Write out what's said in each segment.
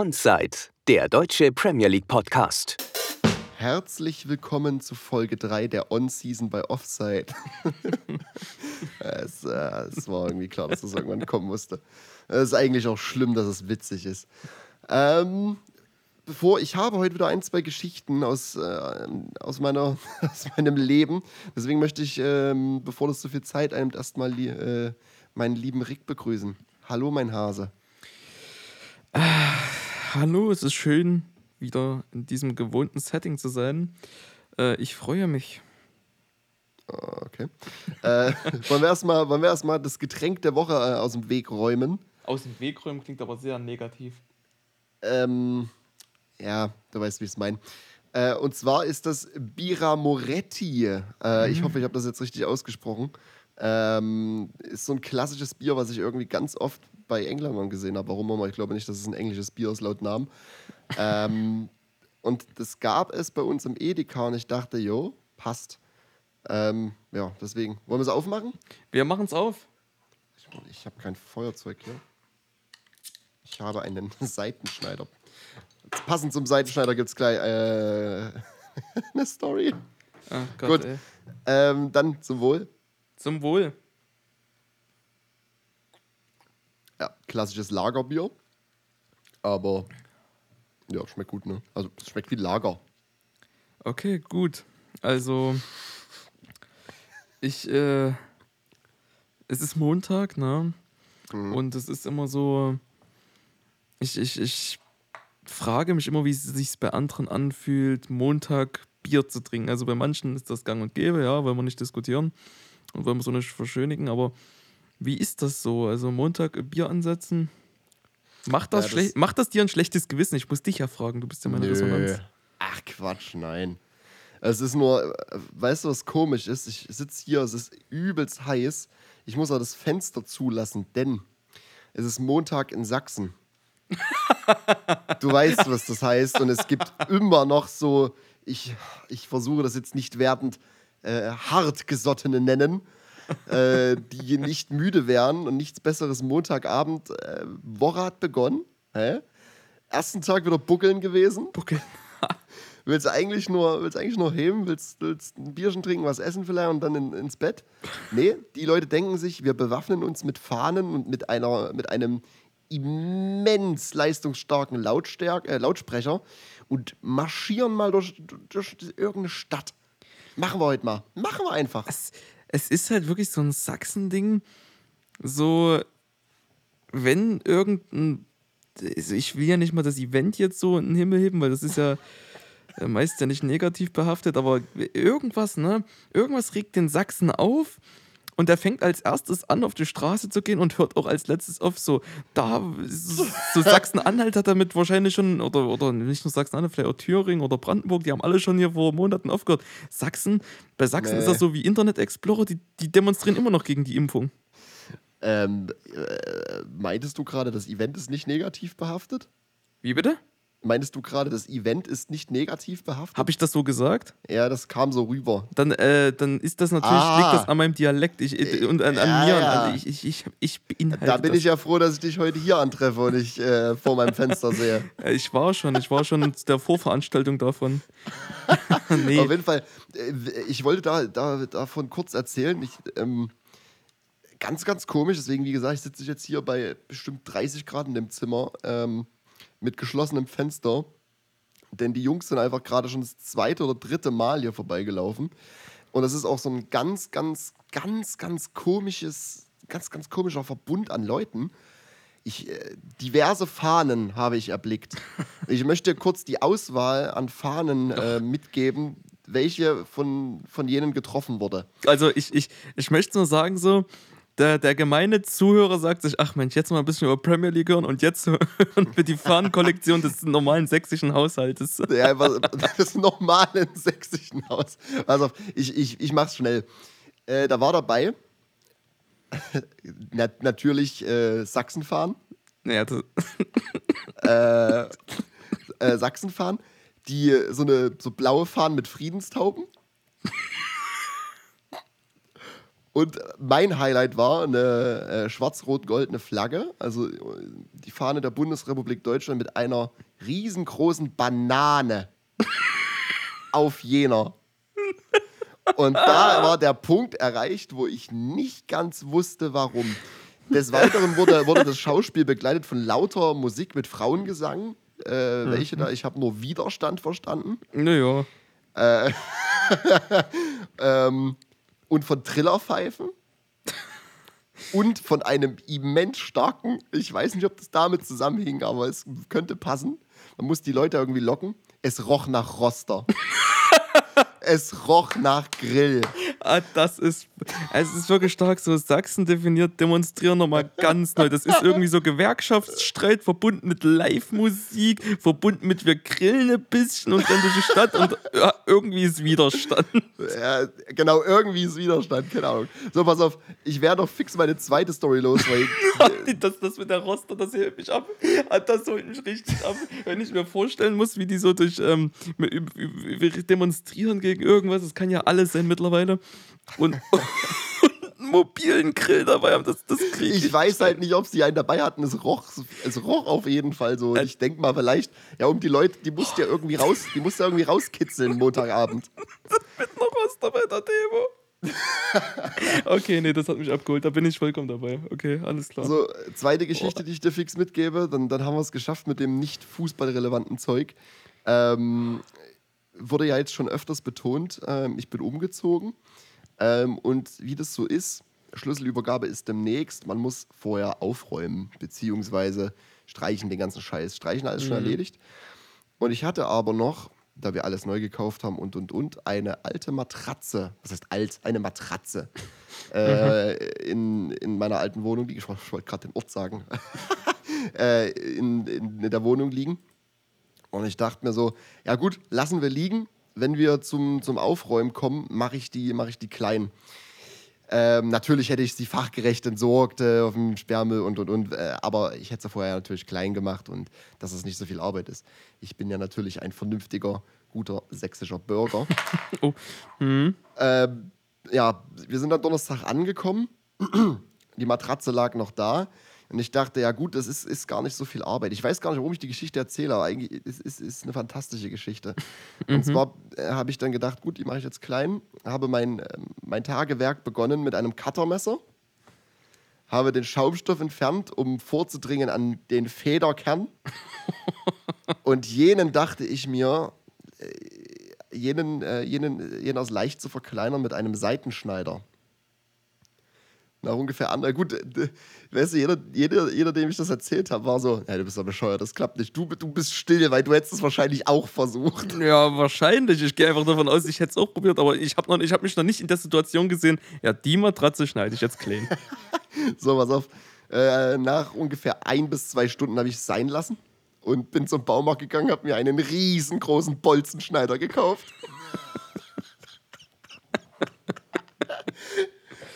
Onside, der deutsche Premier League Podcast. Herzlich willkommen zu Folge 3 der On-Season bei Offside. es, äh, es, war irgendwie klar, dass das irgendwann kommen musste. Es ist eigentlich auch schlimm, dass es witzig ist. Ähm, bevor ich habe heute wieder ein, zwei Geschichten aus, äh, aus, meiner, aus meinem Leben. Deswegen möchte ich, ähm, bevor das so viel Zeit einnimmt, erstmal äh, meinen lieben Rick begrüßen. Hallo, mein Hase. Äh, hallo, es ist schön, wieder in diesem gewohnten Setting zu sein. Äh, ich freue mich. Ah, okay. äh, wollen wir erstmal erst das Getränk der Woche äh, aus dem Weg räumen? Aus dem Weg räumen klingt aber sehr negativ. Ähm, ja, du weißt, wie ich es meine. Äh, und zwar ist das Bira Moretti. Äh, mhm. Ich hoffe, ich habe das jetzt richtig ausgesprochen. Ähm, ist so ein klassisches Bier, was ich irgendwie ganz oft bei Engländern gesehen habe. Warum immer? Ich glaube nicht, dass es ein englisches Bier ist laut Namen. ähm, und das gab es bei uns im Edeka und ich dachte, jo, passt. Ähm, ja, deswegen. Wollen wir es aufmachen? Wir machen es auf. Ich, ich habe kein Feuerzeug hier. Ich habe einen Seitenschneider. Passend zum Seitenschneider gibt es gleich äh, eine Story. Ach Gott, Gut. Ähm, dann zum Wohl. Zum Wohl. Ja, klassisches Lagerbier. Aber ja, schmeckt gut, ne? Also es schmeckt wie Lager. Okay, gut. Also ich, äh, es ist Montag, ne? Mhm. Und es ist immer so, ich, ich, ich frage mich immer, wie es sich bei anderen anfühlt, Montag Bier zu trinken. Also bei manchen ist das gang und gäbe, ja, wollen wir nicht diskutieren und wollen wir so nicht verschönigen, aber wie ist das so? Also Montag Bier ansetzen? Macht das, ja, das macht das dir ein schlechtes Gewissen? Ich muss dich ja fragen, du bist ja meine Nö. Resonanz. Ach Quatsch, nein. Es ist nur, weißt du, was komisch ist? Ich sitze hier, es ist übelst heiß. Ich muss auch das Fenster zulassen, denn es ist Montag in Sachsen. du weißt, was das heißt. Und es gibt immer noch so, ich, ich versuche das jetzt nicht wertend äh, hartgesottene nennen, äh, die nicht müde wären und nichts Besseres Montagabend. Äh, Woche hat begonnen. Hä? Ersten Tag wieder buckeln gewesen. Buckeln. willst du eigentlich nur, willst eigentlich nur heben, willst, willst ein Bierchen trinken, was essen vielleicht und dann in, ins Bett? Nee, die Leute denken sich, wir bewaffnen uns mit Fahnen und mit, einer, mit einem immens leistungsstarken Lautstärk, äh, Lautsprecher und marschieren mal durch, durch, durch irgendeine Stadt. Machen wir heute mal. Machen wir einfach. Es, es ist halt wirklich so ein Sachsen-Ding. So, wenn irgendein. Also ich will ja nicht mal das Event jetzt so in den Himmel heben, weil das ist ja äh, meist ja nicht negativ behaftet, aber irgendwas, ne? Irgendwas regt den Sachsen auf und der fängt als erstes an, auf die Straße zu gehen und hört auch als letztes auf. So, da, so, so Sachsen-Anhalt hat damit wahrscheinlich schon, oder, oder nicht nur Sachsen-Anhalt, vielleicht auch Thüringen oder Brandenburg, die haben alle schon hier vor Monaten aufgehört. Sachsen, bei Sachsen nee. ist das so wie Internet Explorer, die, die demonstrieren immer noch gegen die Impfung. Ähm, äh, meintest du gerade, das Event ist nicht negativ behaftet? Wie bitte? Meintest du gerade, das Event ist nicht negativ behaftet? Habe ich das so gesagt? Ja, das kam so rüber. Dann, äh, dann ist das natürlich, ah. liegt das an meinem Dialekt ich, äh, und an, an ja, mir. Ja. Also ich, ich, ich, ich beinhalte Da bin das. ich ja froh, dass ich dich heute hier antreffe und nicht äh, vor meinem Fenster sehe. Ich war schon, ich war schon der Vorveranstaltung davon. nee. Auf jeden Fall, äh, ich wollte da, da, davon kurz erzählen. Ich, ähm, ganz, ganz komisch, deswegen, wie gesagt, ich sitze jetzt hier bei bestimmt 30 Grad in dem Zimmer. Ähm, mit geschlossenem Fenster. Denn die Jungs sind einfach gerade schon das zweite oder dritte Mal hier vorbeigelaufen. Und das ist auch so ein ganz, ganz, ganz, ganz komisches, ganz, ganz komischer Verbund an Leuten. Ich, äh, diverse Fahnen habe ich erblickt. Ich möchte kurz die Auswahl an Fahnen äh, mitgeben, welche von, von jenen getroffen wurde. Also ich, ich, ich möchte nur sagen, so, der, der gemeine Zuhörer sagt sich, ach Mensch, jetzt mal ein bisschen über Premier League hören und jetzt hören wir die Fahnenkollektion des normalen sächsischen Haushaltes. Ja, des normalen sächsischen Haushaltes. Also ich, ich, ich mach's schnell. Äh, da war dabei Na, natürlich äh, Sachsenfahren. Ja, das äh, äh, Sachsenfahren, die so eine so blaue Fahnen mit Friedenstauben. Und mein Highlight war eine äh, schwarz-rot-goldene Flagge, also äh, die Fahne der Bundesrepublik Deutschland mit einer riesengroßen Banane auf jener. Und da war der Punkt erreicht, wo ich nicht ganz wusste, warum. Des Weiteren wurde, wurde das Schauspiel begleitet von lauter Musik mit Frauengesang. Äh, welche da? Ich habe nur Widerstand verstanden. Naja. Äh, ähm, und von Trillerpfeifen. und von einem immens starken, ich weiß nicht, ob das damit zusammenhing, aber es könnte passen. Man muss die Leute irgendwie locken. Es roch nach Roster. es roch nach Grill. Ah, das ist, es ist wirklich stark so. Sachsen definiert Demonstrieren nochmal ganz neu. Das ist irgendwie so Gewerkschaftsstreit verbunden mit Live-Musik, verbunden mit wir grillen ein bisschen und rennen durch die Stadt und ja, irgendwie ist Widerstand. Ja, genau, irgendwie ist Widerstand, keine Ahnung. So, pass auf, ich werde noch fix meine zweite Story los, weil. das, das mit der Roster, das hält mich ab. Das holt mich richtig ab. Wenn ich mir vorstellen muss, wie die so durch ähm, demonstrieren gegen irgendwas, das kann ja alles sein mittlerweile und, und einen mobilen Grill dabei haben. Das, das krieg ich, ich weiß halt nicht, ob sie einen dabei hatten. Es roch, es roch auf jeden Fall so. Und ich denke mal, vielleicht, ja, um die Leute, die musst ja irgendwie raus, die musst ja irgendwie rauskitzeln Montagabend. Mit noch was dabei, der Demo. okay, nee, das hat mich abgeholt. Da bin ich vollkommen dabei. Okay, alles klar. So, zweite Geschichte, die ich dir fix mitgebe, dann, dann haben wir es geschafft mit dem nicht fußballrelevanten Zeug. Ähm, wurde ja jetzt schon öfters betont, ähm, ich bin umgezogen. Ähm, und wie das so ist, Schlüsselübergabe ist demnächst. Man muss vorher aufräumen, beziehungsweise streichen den ganzen Scheiß. Streichen alles mhm. schon erledigt. Und ich hatte aber noch, da wir alles neu gekauft haben und und und, eine alte Matratze. Was heißt alt? Eine Matratze. äh, in, in meiner alten Wohnung, die ich wollte gerade den Ort sagen, äh, in, in, in der Wohnung liegen. Und ich dachte mir so, ja gut, lassen wir liegen. Wenn wir zum, zum Aufräumen kommen, mache ich, die, mach ich die klein. Ähm, natürlich hätte ich sie fachgerecht entsorgt äh, auf dem Sperrmüll und und und, äh, aber ich hätte sie vorher natürlich klein gemacht und dass es nicht so viel Arbeit ist. Ich bin ja natürlich ein vernünftiger, guter sächsischer Bürger. oh. Mhm. Ähm, ja, wir sind dann Donnerstag angekommen. Die Matratze lag noch da. Und ich dachte, ja gut, das ist, ist gar nicht so viel Arbeit. Ich weiß gar nicht, warum ich die Geschichte erzähle, aber eigentlich ist es ist eine fantastische Geschichte. Und mhm. zwar äh, habe ich dann gedacht, gut, die mache ich jetzt klein, habe mein, äh, mein Tagewerk begonnen mit einem Cuttermesser, habe den Schaumstoff entfernt, um vorzudringen an den Federkern. Und jenen dachte ich mir, äh, jenen, äh, jenen, jenen aus leicht zu verkleinern mit einem Seitenschneider nach ungefähr anderthalb. Gut, weißt du, jeder, jeder, jeder, dem ich das erzählt habe, war so: Ja, du bist doch bescheuert, das klappt nicht. Du, du bist still, weil du hättest es wahrscheinlich auch versucht. Ja, wahrscheinlich. Ich gehe einfach davon aus, ich hätte es auch probiert, aber ich habe hab mich noch nicht in der Situation gesehen, ja, die Matratze schneide ich jetzt clean. so, pass auf. Äh, nach ungefähr ein bis zwei Stunden habe ich es sein lassen und bin zum Baumarkt gegangen, habe mir einen riesengroßen Bolzenschneider gekauft.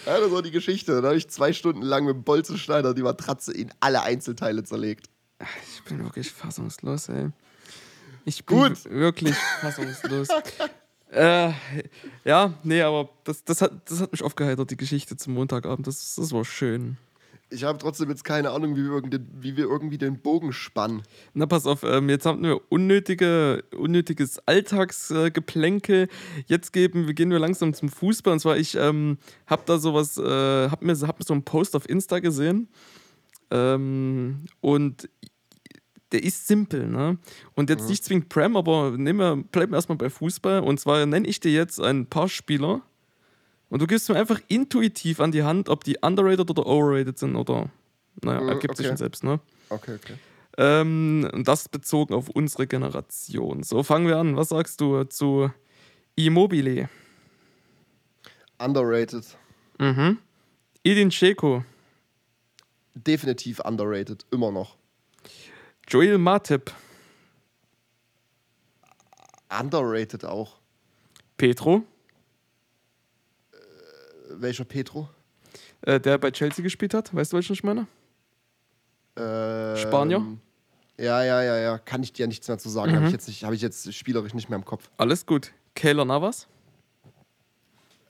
Ja, das war die Geschichte. Dann habe ich zwei Stunden lang mit dem Bolzenschneider die Matratze in alle Einzelteile zerlegt. Ich bin wirklich fassungslos, ey. Ich bin Gut. wirklich fassungslos. äh, ja, nee, aber das, das, hat, das hat mich aufgeheitert, die Geschichte zum Montagabend. Das, das war schön ich habe trotzdem jetzt keine Ahnung, wie wir, wie wir irgendwie den Bogen spannen. Na, pass auf, ähm, jetzt haben wir unnötige, unnötiges Alltagsgeplänkel. Äh, jetzt geben, wir gehen wir langsam zum Fußball. Und zwar, ich ähm, habe da sowas, äh, habe mir, hab mir so einen Post auf Insta gesehen. Ähm, und der ist simpel, ne? Und jetzt mhm. nicht zwingend Prem, aber nehmen wir, bleiben wir erstmal bei Fußball. Und zwar nenne ich dir jetzt ein paar Spieler und du gibst mir einfach intuitiv an die Hand, ob die underrated oder overrated sind oder, naja, mhm, ergibt okay. sich schon selbst, ne? Okay, okay. Ähm, das bezogen auf unsere Generation. So, fangen wir an. Was sagst du zu Immobile? Underrated. Mhm. Edin Dzeko. Definitiv underrated, immer noch. Joel Matip. Underrated auch. Petro welcher Petro? Äh, der bei Chelsea gespielt hat. Weißt du, welchen ich meine? Ähm, Spanier? Ja, ja, ja, ja. Kann ich dir nichts mehr zu sagen. Mhm. Habe ich, jetzt hab ich jetzt spielerisch nicht mehr im Kopf. Alles gut. Keylor Navas?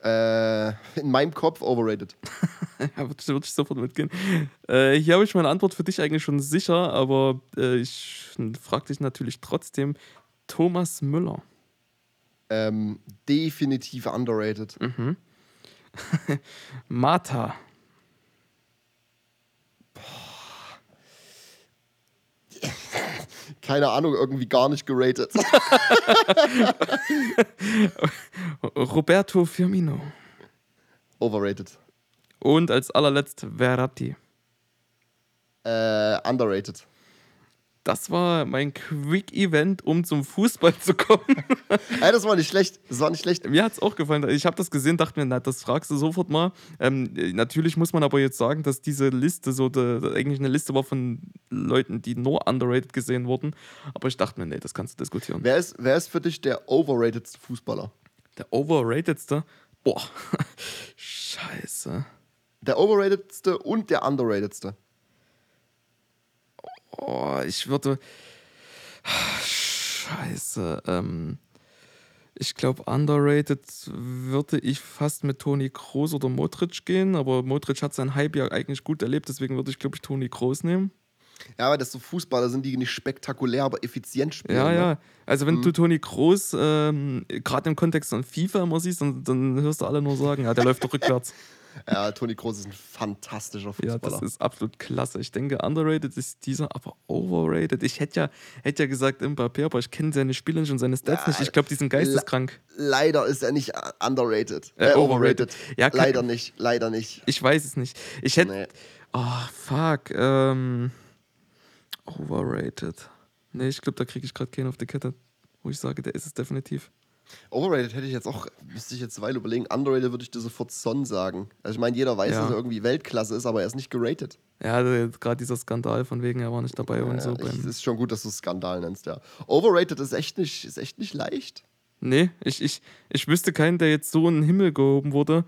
Äh, in meinem Kopf overrated. ja, würde, würde ich sofort mitgehen. Äh, hier habe ich meine Antwort für dich eigentlich schon sicher, aber äh, ich frage dich natürlich trotzdem. Thomas Müller. Ähm, definitiv underrated. Mhm. Martha. Keine Ahnung, irgendwie gar nicht geratet. Roberto Firmino. Overrated. Und als allerletzt Verratti. Äh, underrated. Das war mein Quick-Event, um zum Fußball zu kommen. ja, das war nicht schlecht. Das war nicht schlecht. Mir hat es auch gefallen. Ich habe das gesehen, dachte mir, na, das fragst du sofort mal. Ähm, natürlich muss man aber jetzt sagen, dass diese Liste so de, eigentlich eine Liste war von Leuten, die nur underrated gesehen wurden. Aber ich dachte mir, nee, das kannst du diskutieren. Wer ist, wer ist für dich der overratedste Fußballer? Der overratedste? Boah, scheiße. Der overratedste und der underratedste. Oh, ich würde. Scheiße. Ähm, ich glaube, underrated würde ich fast mit Toni Kroos oder Modric gehen, aber Modric hat sein Hype ja eigentlich gut erlebt, deswegen würde ich, glaube ich, Toni Kroos nehmen. Ja, aber das so Fußballer sind, die nicht spektakulär, aber effizient spielen. Ja, ne? ja. Also wenn mhm. du Toni Kroos ähm, gerade im Kontext von FIFA immer siehst, dann, dann hörst du alle nur sagen, ja, der läuft doch rückwärts. Ja, Toni Kroos ist ein fantastischer Fußballer. Ja, das ist absolut klasse. Ich denke, underrated ist dieser, aber overrated. Ich hätte ja, hätte ja gesagt Mbappé, aber ich kenne seine Spiele nicht und seine Stats ja, nicht. Ich glaube, die sind geisteskrank. Leider ist er nicht underrated. Äh, äh, overrated. Ja, leider nicht, leider nicht. Ich weiß es nicht. Ich hätte. Nee. Oh, fuck. Ähm, overrated. Nee, ich glaube, da kriege ich gerade keinen auf die Kette, wo ich sage, der ist es definitiv. Overrated hätte ich jetzt auch, müsste ich jetzt weil überlegen. Underrated würde ich dir sofort Son sagen. Also ich meine, jeder weiß, ja. dass er irgendwie Weltklasse ist, aber er ist nicht geratet. Ja, gerade dieser Skandal von wegen, er war nicht dabei ja, und so. Es ist schon gut, dass du Skandal nennst, ja. Overrated ist echt nicht, ist echt nicht leicht. Nee, ich, ich, ich wüsste keinen, der jetzt so in den Himmel gehoben wurde.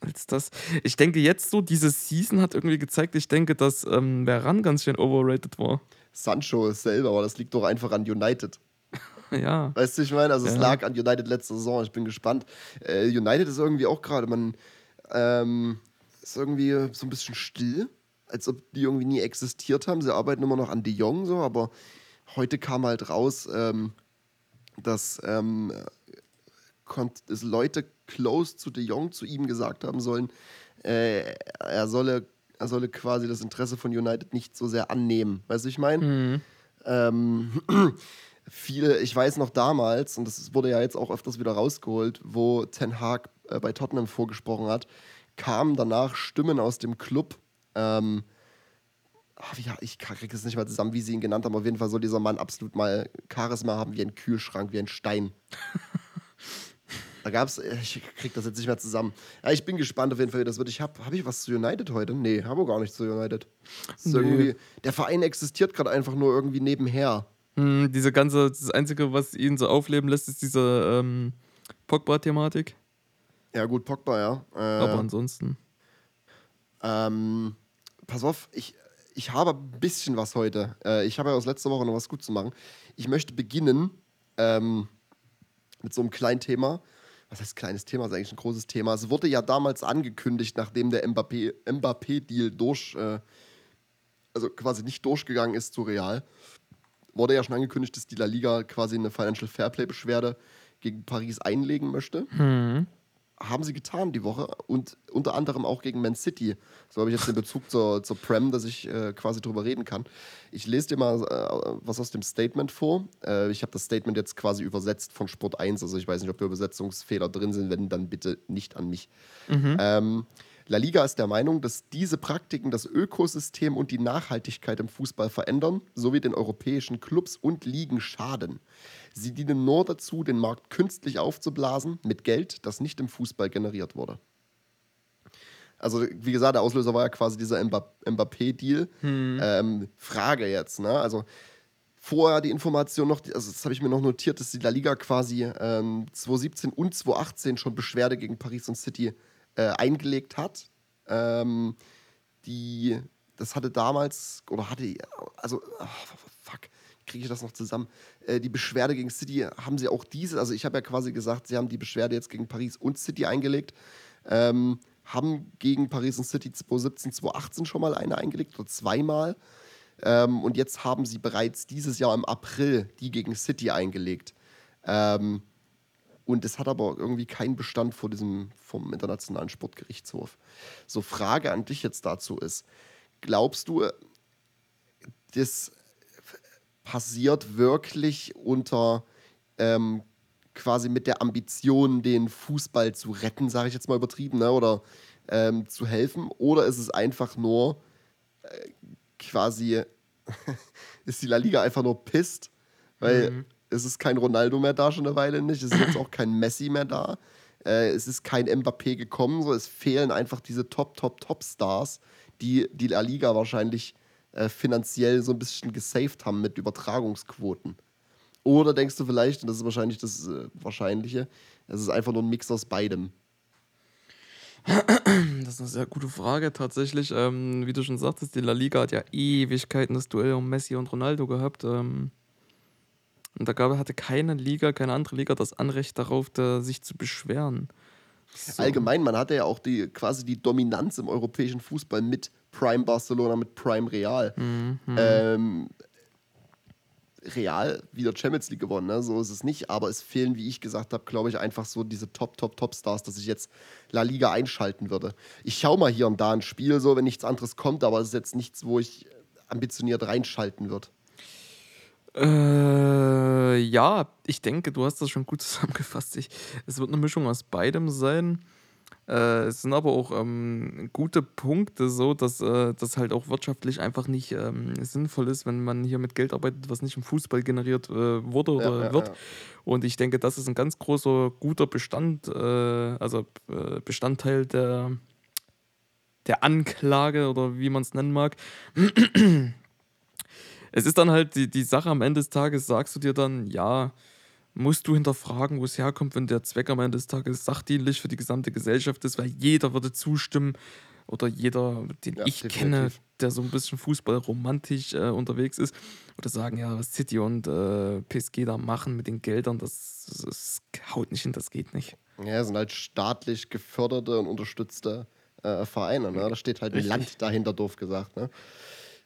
Als das. Ich denke jetzt so, diese Season hat irgendwie gezeigt, ich denke, dass ähm, Veran ganz schön overrated war. Sancho ist selber, aber das liegt doch einfach an United. Ja. Weißt du, ich meine, also ja. es lag an United letzte Saison. Ich bin gespannt. Äh, United ist irgendwie auch gerade, man ähm, ist irgendwie so ein bisschen still, als ob die irgendwie nie existiert haben. Sie arbeiten immer noch an De Jong so, aber heute kam halt raus, ähm, dass, ähm, dass Leute close zu De Jong zu ihm gesagt haben sollen, äh, er solle er solle quasi das Interesse von United nicht so sehr annehmen. Weißt du, ich meine? Mhm. Ähm, viele, ich weiß noch damals, und das wurde ja jetzt auch öfters wieder rausgeholt, wo Ten Hag äh, bei Tottenham vorgesprochen hat, kamen danach Stimmen aus dem Club. Ähm, ach, ja, ich kriege es nicht mal zusammen, wie sie ihn genannt haben. Auf jeden Fall soll dieser Mann absolut mal Charisma haben wie ein Kühlschrank, wie ein Stein. Da gab es, ich krieg das jetzt nicht mehr zusammen. Ja, ich bin gespannt auf jeden Fall, wie das wird. Ich habe hab ich was zu United heute? Nee, habe gar nicht zu United. Nee. der Verein existiert gerade einfach nur irgendwie nebenher. Hm, diese ganze, das Einzige, was ihn so aufleben lässt, ist diese ähm, Pogba-Thematik. Ja, gut, Pogba, ja. Äh, Aber ansonsten. Ähm, pass auf, ich, ich habe ein bisschen was heute. Äh, ich habe ja aus letzter Woche noch was gut zu machen. Ich möchte beginnen ähm, mit so einem kleinen Thema. Was heißt kleines Thema? Das ist eigentlich ein großes Thema. Es wurde ja damals angekündigt, nachdem der Mbappé-Deal Mbappé durch, äh, also quasi nicht durchgegangen ist zu Real, wurde ja schon angekündigt, dass die La Liga quasi eine Financial Fairplay-Beschwerde gegen Paris einlegen möchte. Mhm. Haben sie getan die Woche und unter anderem auch gegen Man City. So habe ich jetzt den Bezug zur, zur Prem, dass ich äh, quasi drüber reden kann. Ich lese dir mal äh, was aus dem Statement vor. Äh, ich habe das Statement jetzt quasi übersetzt von Sport 1. Also ich weiß nicht, ob da Übersetzungsfehler drin sind. Wenn, dann bitte nicht an mich. Mhm. Ähm, La Liga ist der Meinung, dass diese Praktiken das Ökosystem und die Nachhaltigkeit im Fußball verändern, sowie den europäischen Clubs und Ligen schaden. Sie dienen nur dazu, den Markt künstlich aufzublasen mit Geld, das nicht im Fußball generiert wurde. Also, wie gesagt, der Auslöser war ja quasi dieser Mbappé-Deal. Hm. Ähm, Frage jetzt, ne? Also, vorher die Information noch, also das habe ich mir noch notiert, dass die La Liga quasi ähm, 2017 und 2018 schon Beschwerde gegen Paris und City äh, eingelegt hat. Ähm, die, das hatte damals, oder hatte, also, oh, fuck, kriege ich das noch zusammen. Äh, die Beschwerde gegen City haben sie auch diese, also ich habe ja quasi gesagt, sie haben die Beschwerde jetzt gegen Paris und City eingelegt. Ähm, haben gegen Paris und City 2017, 2018 schon mal eine eingelegt oder zweimal. Ähm, und jetzt haben sie bereits dieses Jahr im April die gegen City eingelegt. Ähm, und es hat aber irgendwie keinen Bestand vor diesem, vom Internationalen Sportgerichtshof. So, Frage an dich jetzt dazu ist: Glaubst du, das passiert wirklich unter ähm, quasi mit der Ambition, den Fußball zu retten, sage ich jetzt mal übertrieben, ne? oder ähm, zu helfen? Oder ist es einfach nur äh, quasi, ist die La Liga einfach nur pisst, weil mhm. Es ist kein Ronaldo mehr da, schon eine Weile nicht, es ist jetzt auch kein Messi mehr da, äh, es ist kein Mbappé gekommen, so es fehlen einfach diese Top, Top, Top-Stars, die die La Liga wahrscheinlich äh, finanziell so ein bisschen gesaved haben mit Übertragungsquoten. Oder denkst du vielleicht, und das ist wahrscheinlich das äh, Wahrscheinliche, es ist einfach nur ein Mix aus beidem? Das ist eine sehr gute Frage tatsächlich. Ähm, wie du schon sagtest, die La Liga hat ja Ewigkeiten das Duell um Messi und Ronaldo gehabt. Ähm, und da gab, hatte keine Liga, keine andere Liga das Anrecht darauf, da, sich zu beschweren. So. Allgemein, man hatte ja auch die, quasi die Dominanz im europäischen Fußball mit Prime Barcelona, mit Prime Real. Mhm. Ähm, Real wieder Champions League gewonnen, ne? so ist es nicht, aber es fehlen, wie ich gesagt habe, glaube ich, einfach so diese Top, Top, Top Stars, dass ich jetzt La Liga einschalten würde. Ich schaue mal hier und da ein Spiel, so wenn nichts anderes kommt, aber es ist jetzt nichts, wo ich ambitioniert reinschalten würde. Äh, ja, ich denke, du hast das schon gut zusammengefasst. Ich, es wird eine Mischung aus beidem sein. Äh, es sind aber auch ähm, gute Punkte so, dass äh, das halt auch wirtschaftlich einfach nicht ähm, sinnvoll ist, wenn man hier mit Geld arbeitet, was nicht im Fußball generiert äh, wurde oder ja, ja, wird. Ja. Und ich denke, das ist ein ganz großer, guter Bestand, äh, also äh, Bestandteil der, der Anklage oder wie man es nennen mag. Es ist dann halt die, die Sache am Ende des Tages, sagst du dir dann, ja, musst du hinterfragen, wo es herkommt, wenn der Zweck am Ende des Tages sachdienlich für die gesamte Gesellschaft ist, weil jeder würde zustimmen oder jeder, den ja, ich definitiv. kenne, der so ein bisschen fußballromantisch äh, unterwegs ist, oder sagen, ja, was City und äh, PSG da machen mit den Geldern, das, das, haut nicht hin, das geht nicht. Ja, das sind halt staatlich geförderte und unterstützte äh, Vereine. Ne? Da steht halt ein Land dahinter, doof gesagt. Ne?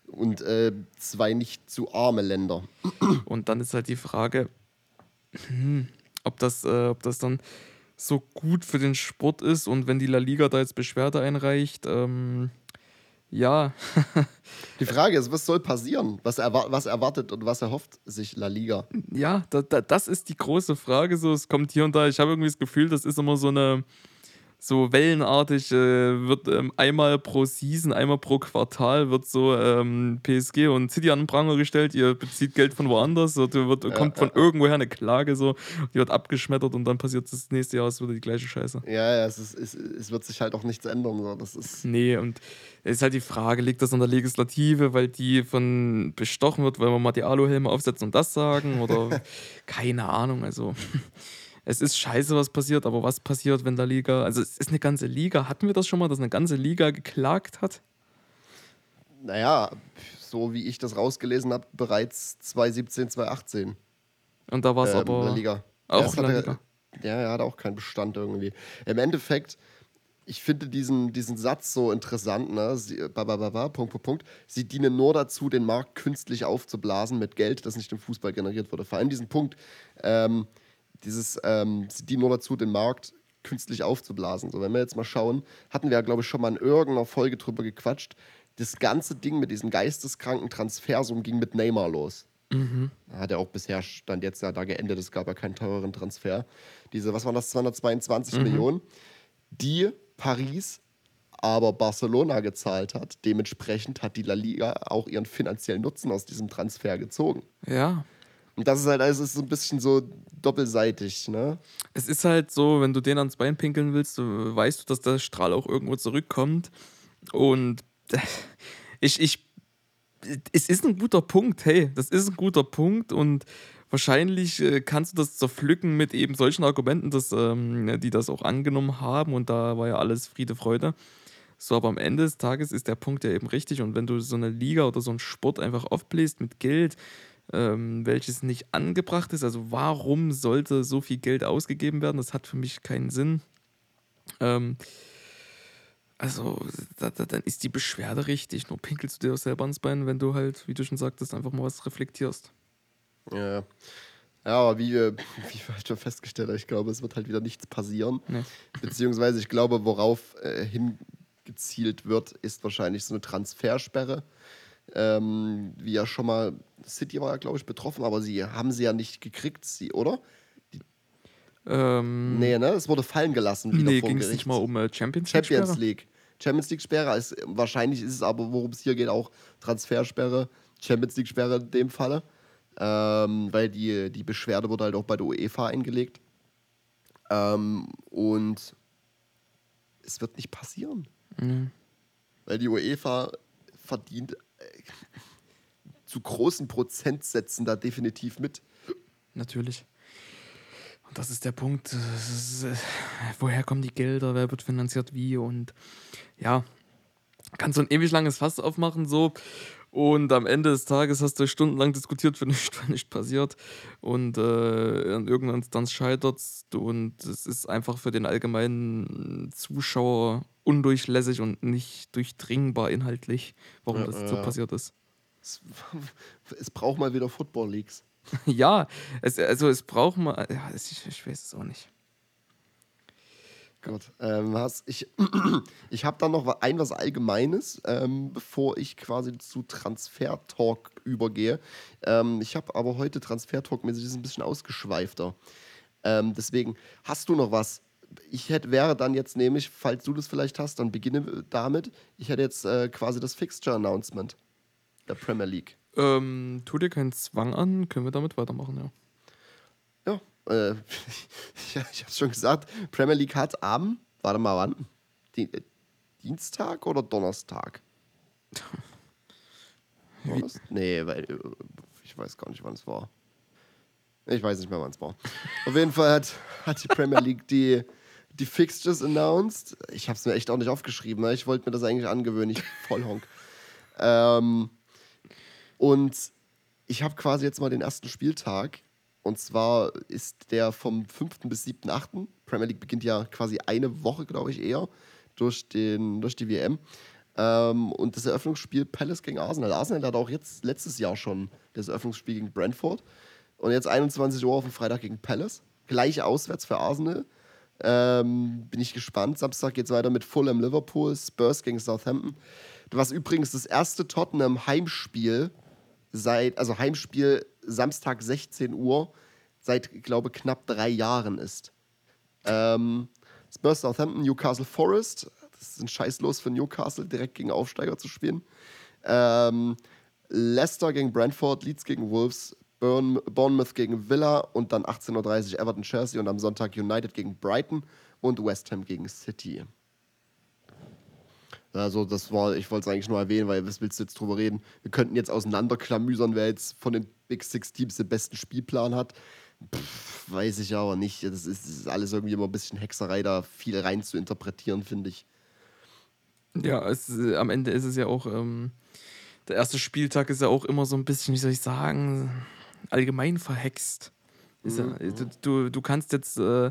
Und äh, zwei nicht zu arme Länder. Und dann ist halt die Frage, hm, ob, das, äh, ob das dann so gut für den Sport ist und wenn die La Liga da jetzt Beschwerde einreicht, ähm, ja. die Frage ist, was soll passieren? Was, erwar was erwartet und was erhofft sich La Liga? Ja, da, da, das ist die große Frage. So, es kommt hier und da. Ich habe irgendwie das Gefühl, das ist immer so eine so wellenartig äh, wird ähm, einmal pro Season, einmal pro Quartal wird so ähm, PSG und City an den Pranger gestellt, ihr bezieht Geld von woanders, so, wird, ja, kommt von ja. irgendwoher eine Klage, so, die wird abgeschmettert und dann passiert das nächste Jahr ist wieder die gleiche Scheiße. Ja, ja, es, ist, es, es wird sich halt auch nichts ändern. So. Das ist nee, und es ist halt die Frage, liegt das an der Legislative, weil die von bestochen wird, weil wir mal die Aluhelme aufsetzen und das sagen oder keine Ahnung, also es ist scheiße, was passiert, aber was passiert, wenn der Liga, also es ist eine ganze Liga, hatten wir das schon mal, dass eine ganze Liga geklagt hat? Naja, so wie ich das rausgelesen habe, bereits 2017, 2018. Und da war es ähm, aber Liga. auch in der Liga. Ja, er hat auch keinen Bestand irgendwie. Im Endeffekt, ich finde diesen, diesen Satz so interessant, ne? Sie, ba, ba, ba, Punkt, Punkt, Punkt. Sie dienen nur dazu, den Markt künstlich aufzublasen mit Geld, das nicht im Fußball generiert wurde. Vor allem diesen Punkt, ähm, dieses, ähm, die nur dazu, den Markt künstlich aufzublasen. So, wenn wir jetzt mal schauen, hatten wir ja, glaube ich, schon mal in irgendeiner Folge drüber gequatscht. Das ganze Ding mit diesem geisteskranken Transfersum ging mit Neymar los. Mhm. Hat er auch bisher stand jetzt ja da geendet, es gab ja keinen teureren Transfer. Diese, was waren das, 222 mhm. Millionen, die Paris aber Barcelona gezahlt hat. Dementsprechend hat die La Liga auch ihren finanziellen Nutzen aus diesem Transfer gezogen. Ja. Und das ist halt also ist so ein bisschen so doppelseitig, ne? Es ist halt so, wenn du den ans Bein pinkeln willst, weißt du, dass der Strahl auch irgendwo zurückkommt. Und ich, ich, es ist ein guter Punkt, hey, das ist ein guter Punkt und wahrscheinlich äh, kannst du das zerpflücken mit eben solchen Argumenten, dass, ähm, die das auch angenommen haben und da war ja alles Friede, Freude. So, aber am Ende des Tages ist der Punkt ja eben richtig und wenn du so eine Liga oder so einen Sport einfach aufbläst mit Geld, ähm, welches nicht angebracht ist. Also warum sollte so viel Geld ausgegeben werden? Das hat für mich keinen Sinn. Ähm, also, da, da, dann ist die Beschwerde richtig. Nur pinkelst du dir selber ans Bein, wenn du halt, wie du schon sagtest, einfach mal was reflektierst. Ja. Ja, aber wie, wie wir halt schon festgestellt haben, ich glaube, es wird halt wieder nichts passieren. Nee. Beziehungsweise, ich glaube, worauf äh, hingezielt wird, ist wahrscheinlich so eine Transfersperre. Ähm, wie ja schon mal, City war ja, glaube ich, betroffen, aber sie haben sie ja nicht gekriegt, sie, oder? Die, ähm, nee, ne? Es wurde fallen gelassen. Wieder nee, ging es nicht mal um äh, Champions League. Champions League. Champions League-Sperre. Ist, wahrscheinlich ist es aber, worum es hier geht, auch Transfersperre, Champions League-Sperre in dem Falle ähm, weil die, die Beschwerde wurde halt auch bei der UEFA eingelegt. Ähm, und es wird nicht passieren. Mhm. Weil die UEFA verdient zu großen Prozentsätzen da definitiv mit. Natürlich. Und das ist der Punkt. Ist, äh, woher kommen die Gelder? Wer wird finanziert wie? Und ja, kannst du ein ewig langes Fass aufmachen, so. Und am Ende des Tages hast du stundenlang diskutiert, wenn nicht, nicht passiert. Und äh, an irgendeiner Instanz scheitert Und es ist einfach für den allgemeinen Zuschauer undurchlässig und nicht durchdringbar inhaltlich, warum ja, das ja. so passiert ist. Es, es, braucht mal wieder Football Leagues. ja, es, also es braucht mal. Ja, ich, ich weiß es auch nicht. Gut. Ähm, was, ich ich habe dann noch ein was Allgemeines, ähm, bevor ich quasi zu Transfer-Talk übergehe. Ähm, ich habe aber heute Transfer-Talk-mäßig ein bisschen ausgeschweifter. Ähm, deswegen, hast du noch was? Ich hätte, wäre dann jetzt nämlich, falls du das vielleicht hast, dann beginne damit. Ich hätte jetzt äh, quasi das Fixture-Announcement der Premier League. Ähm, tu dir keinen Zwang an, können wir damit weitermachen, ja äh, ich, ich habe schon gesagt, Premier League hat am, warte mal, wann? Die, äh, Dienstag oder Donnerstag? Donnerstag? Nee, weil äh, ich weiß gar nicht, wann es war. Ich weiß nicht mehr, wann es war. Auf jeden Fall hat, hat die Premier League die, die Fixtures announced. Ich habe es mir echt auch nicht aufgeschrieben. Ne? Ich wollte mir das eigentlich angewöhnen. Ich Vollhonk. ähm, und ich habe quasi jetzt mal den ersten Spieltag und zwar ist der vom 5. bis 7.8. Premier League beginnt ja quasi eine Woche, glaube ich, eher durch, den, durch die WM. Ähm, und das Eröffnungsspiel Palace gegen Arsenal. Arsenal hat auch jetzt letztes Jahr schon das Eröffnungsspiel gegen Brentford. Und jetzt 21 Uhr auf dem Freitag gegen Palace. Gleich auswärts für Arsenal. Ähm, bin ich gespannt. Samstag geht es weiter mit Fulham Liverpool, Spurs gegen Southampton. Was übrigens das erste Tottenham Heimspiel seit, also Heimspiel Samstag 16 Uhr seit, glaube knapp drei Jahren ist. Ähm, Spurs Southampton, Newcastle Forest. Das ist ein Scheiß los für Newcastle, direkt gegen Aufsteiger zu spielen. Ähm, Leicester gegen Brentford, Leeds gegen Wolves, Burn Bournemouth gegen Villa und dann 18.30 Uhr Everton Chelsea und am Sonntag United gegen Brighton und West Ham gegen City. Also das war, ich wollte es eigentlich nur erwähnen, weil was willst du jetzt drüber reden? Wir könnten jetzt auseinanderklamüsern, wer jetzt von den Big Six Teams den besten Spielplan hat. Pff, weiß ich aber nicht. Das ist, das ist, alles irgendwie immer ein bisschen Hexerei, da viel rein zu interpretieren, finde ich. Ja, es, äh, am Ende ist es ja auch, ähm, der erste Spieltag ist ja auch immer so ein bisschen, wie soll ich sagen, allgemein verhext. Mhm. Ja, du, du, du kannst jetzt, äh,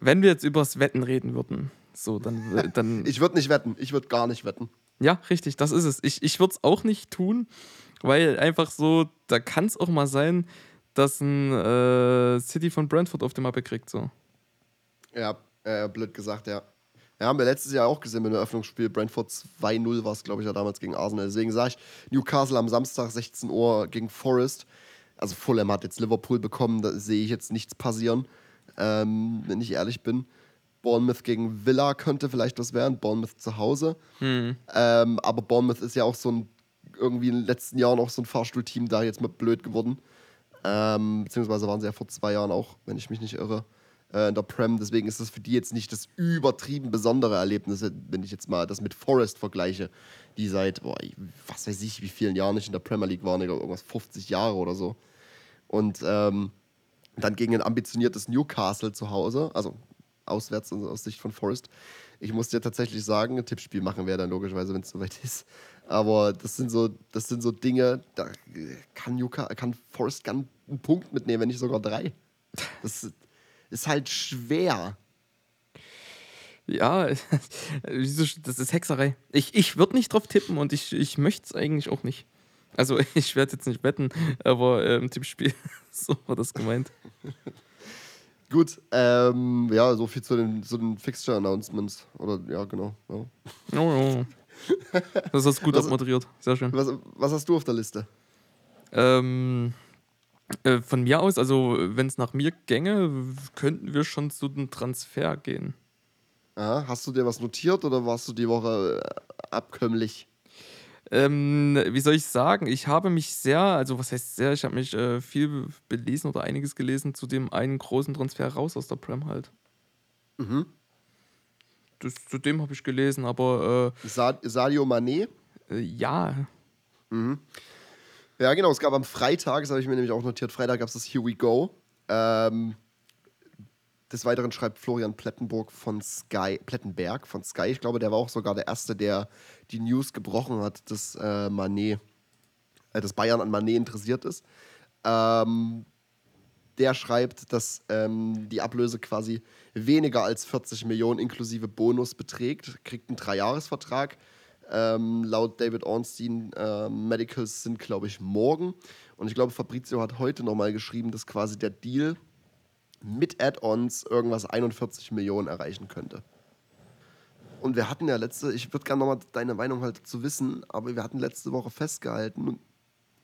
wenn wir jetzt übers Wetten reden würden, so, dann. dann ich würde nicht wetten. Ich würde gar nicht wetten. Ja, richtig, das ist es. Ich, ich würde es auch nicht tun, weil einfach so, da kann es auch mal sein, dass ein äh, City von Brentford auf die Mappe kriegt. So. Ja, äh, blöd gesagt, ja. Ja, haben wir letztes Jahr auch gesehen mit dem Eröffnungsspiel. Brentford 2-0 war es, glaube ich, ja damals gegen Arsenal. Deswegen sage ich, Newcastle am Samstag 16 Uhr gegen Forest. Also Fulham hat jetzt Liverpool bekommen, da sehe ich jetzt nichts passieren, ähm, wenn ich ehrlich bin. Bournemouth gegen Villa könnte vielleicht was werden. Bournemouth zu Hause. Mhm. Ähm, aber Bournemouth ist ja auch so ein, irgendwie in den letzten Jahren auch so ein Fahrstuhlteam da jetzt mal blöd geworden. Ähm, beziehungsweise waren sie ja vor zwei Jahren auch, wenn ich mich nicht irre, äh, in der Prem. Deswegen ist das für die jetzt nicht das übertrieben besondere Erlebnis, wenn ich jetzt mal das mit Forest vergleiche, die seit, boah, was weiß ich, wie vielen Jahren nicht in der Premier League waren, irgendwas 50 Jahre oder so. Und ähm, dann gegen ein ambitioniertes Newcastle zu Hause, also auswärts aus Sicht von Forest. Ich muss dir tatsächlich sagen, ein Tippspiel machen wir dann logischerweise, wenn es soweit ist. Aber das sind so, das sind so Dinge, da kann, Yuka, kann Forrest Gump einen Punkt mitnehmen, wenn nicht sogar drei. Das ist halt schwer. Ja, das ist Hexerei. Ich, ich würde nicht drauf tippen und ich, ich möchte es eigentlich auch nicht. Also ich werde jetzt nicht wetten, aber äh, im Tippspiel, so war das gemeint. Gut, ähm, ja, so viel zu den, zu den Fixture-Announcements. Oder ja, genau. Ja. Oh, oh. Das hast du gut was, abmoderiert. Sehr schön. Was, was, hast du auf der Liste? Ähm, äh, von mir aus, also wenn es nach mir gänge, könnten wir schon zu dem Transfer gehen. Aha, hast du dir was notiert oder warst du die Woche äh, abkömmlich? Ähm, wie soll ich sagen? Ich habe mich sehr, also was heißt sehr, ich habe mich äh, viel belesen oder einiges gelesen zu dem einen großen Transfer raus aus der Prem halt. Mhm. Das, zu dem habe ich gelesen, aber. Äh, Sadio Mané? Äh, ja. Mhm. Ja, genau. Es gab am Freitag, das habe ich mir nämlich auch notiert, Freitag gab es das Here We Go. Ähm, des Weiteren schreibt Florian Plettenburg von Sky, Plettenberg von Sky. Ich glaube, der war auch sogar der Erste, der die News gebrochen hat, dass äh, Manet, äh, dass Bayern an Manet interessiert ist. Ähm, der schreibt, dass ähm, die Ablöse quasi weniger als 40 Millionen inklusive Bonus beträgt, kriegt einen Dreijahresvertrag. Ähm, laut David Ornstein, äh, Medicals sind, glaube ich, morgen. Und ich glaube, Fabrizio hat heute nochmal geschrieben, dass quasi der Deal mit Add-ons irgendwas 41 Millionen erreichen könnte. Und wir hatten ja letzte, ich würde gerne nochmal deine Meinung halt zu wissen, aber wir hatten letzte Woche festgehalten und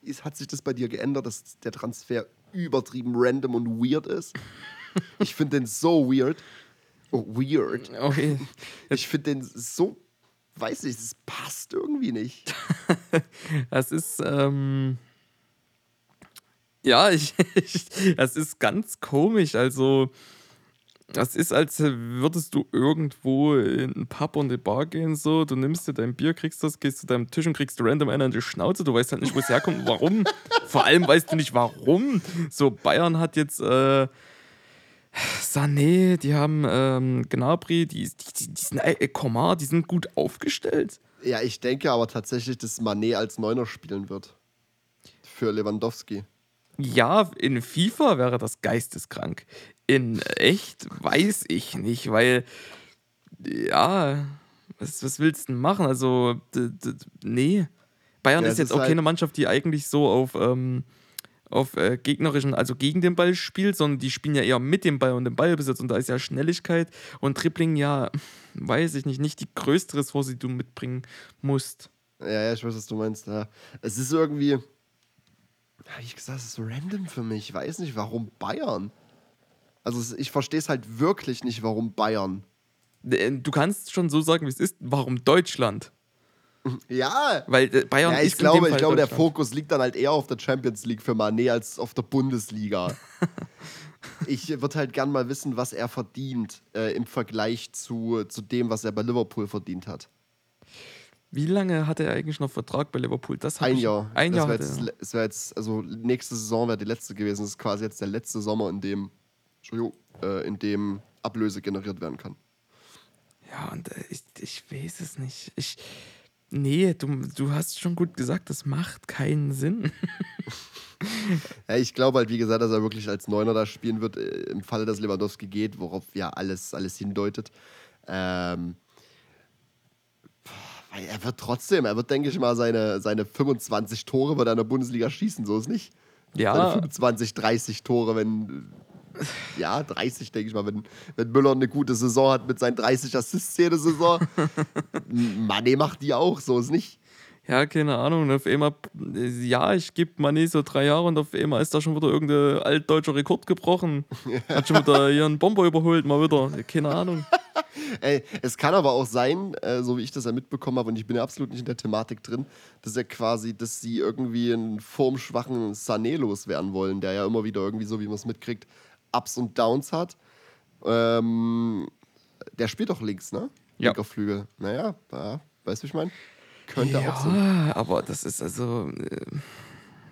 ist, hat sich das bei dir geändert, dass der Transfer übertrieben random und weird ist? Ich finde den so weird. Oh, weird. Okay. Ich finde den so, weiß ich, es passt irgendwie nicht. das ist, ähm, ja, ich, ich, das ist ganz komisch. Also, das ist, als würdest du irgendwo in einen Pub und eine Bar gehen, so, du nimmst dir dein Bier, kriegst das, gehst zu deinem Tisch und kriegst random einer in die Schnauze, du weißt halt nicht, wo es herkommt und warum. Vor allem weißt du nicht, warum. So, Bayern hat jetzt äh, Sané, die haben ähm, Gnabry, die, die, die, sind, äh, Komar, die sind gut aufgestellt. Ja, ich denke aber tatsächlich, dass Mané als Neuner spielen wird. Für Lewandowski. Ja, in FIFA wäre das geisteskrank. In echt weiß ich nicht, weil, ja, was, was willst du denn machen? Also, nee. Bayern ja, ist jetzt ist auch halt keine Mannschaft, die eigentlich so auf, ähm, auf äh, gegnerischen, also gegen den Ball spielt, sondern die spielen ja eher mit dem Ball und dem Ballbesitz. Und da ist ja Schnelligkeit und Tripling ja, weiß ich nicht, nicht die größte Ressource, die du mitbringen musst. Ja, ja, ich weiß, was du meinst. Ja. Es ist irgendwie wie ich gesagt, es ist random für mich. Ich weiß nicht, warum Bayern. Also ich verstehe es halt wirklich nicht, warum Bayern. Äh, du kannst schon so sagen, wie es ist, warum Deutschland? Ja, weil äh, Bayern ja, ich ist glaube, ich glaube, der Fokus liegt dann halt eher auf der Champions League für Mané als auf der Bundesliga. ich würde halt gern mal wissen, was er verdient äh, im Vergleich zu, zu dem, was er bei Liverpool verdient hat. Wie lange hat er eigentlich noch Vertrag bei Liverpool? Das ein Jahr. Ein das Jahr. Jetzt, es wäre jetzt, also nächste Saison wäre die letzte gewesen. Das ist quasi jetzt der letzte Sommer, in dem, äh, in dem Ablöse generiert werden kann. Ja, und äh, ich, ich weiß es nicht. Ich, nee, du, du hast schon gut gesagt, das macht keinen Sinn. ja, ich glaube halt, wie gesagt, dass er wirklich als Neuner da spielen wird, äh, im Falle, dass Lewandowski geht, worauf ja alles, alles hindeutet. Ähm, er wird trotzdem, er wird, denke ich mal, seine, seine 25 Tore bei der Bundesliga schießen, so ist nicht. Ja. Seine 25, 30 Tore, wenn. Ja, 30, denke ich mal, wenn, wenn Müller eine gute Saison hat mit seinen 30 Assists jede Saison. Mané macht die auch, so ist nicht. Ja, keine Ahnung. Und auf einmal, ja, ich gebe Mané so drei Jahre und auf einmal ist da schon wieder irgendein altdeutscher Rekord gebrochen. Hat schon wieder hier einen Bomber überholt, mal wieder. Keine Ahnung. Ey, es kann aber auch sein, äh, so wie ich das ja mitbekommen habe, und ich bin ja absolut nicht in der Thematik drin, dass er quasi, dass sie irgendwie einen formschwachen Sané loswerden wollen, der ja immer wieder irgendwie, so wie man es mitkriegt, Ups und Downs hat. Ähm, der spielt doch links, ne? Ja. Linker Naja, ja, weißt du, wie ich meine? Könnte ja, auch sein. aber das ist also. Äh,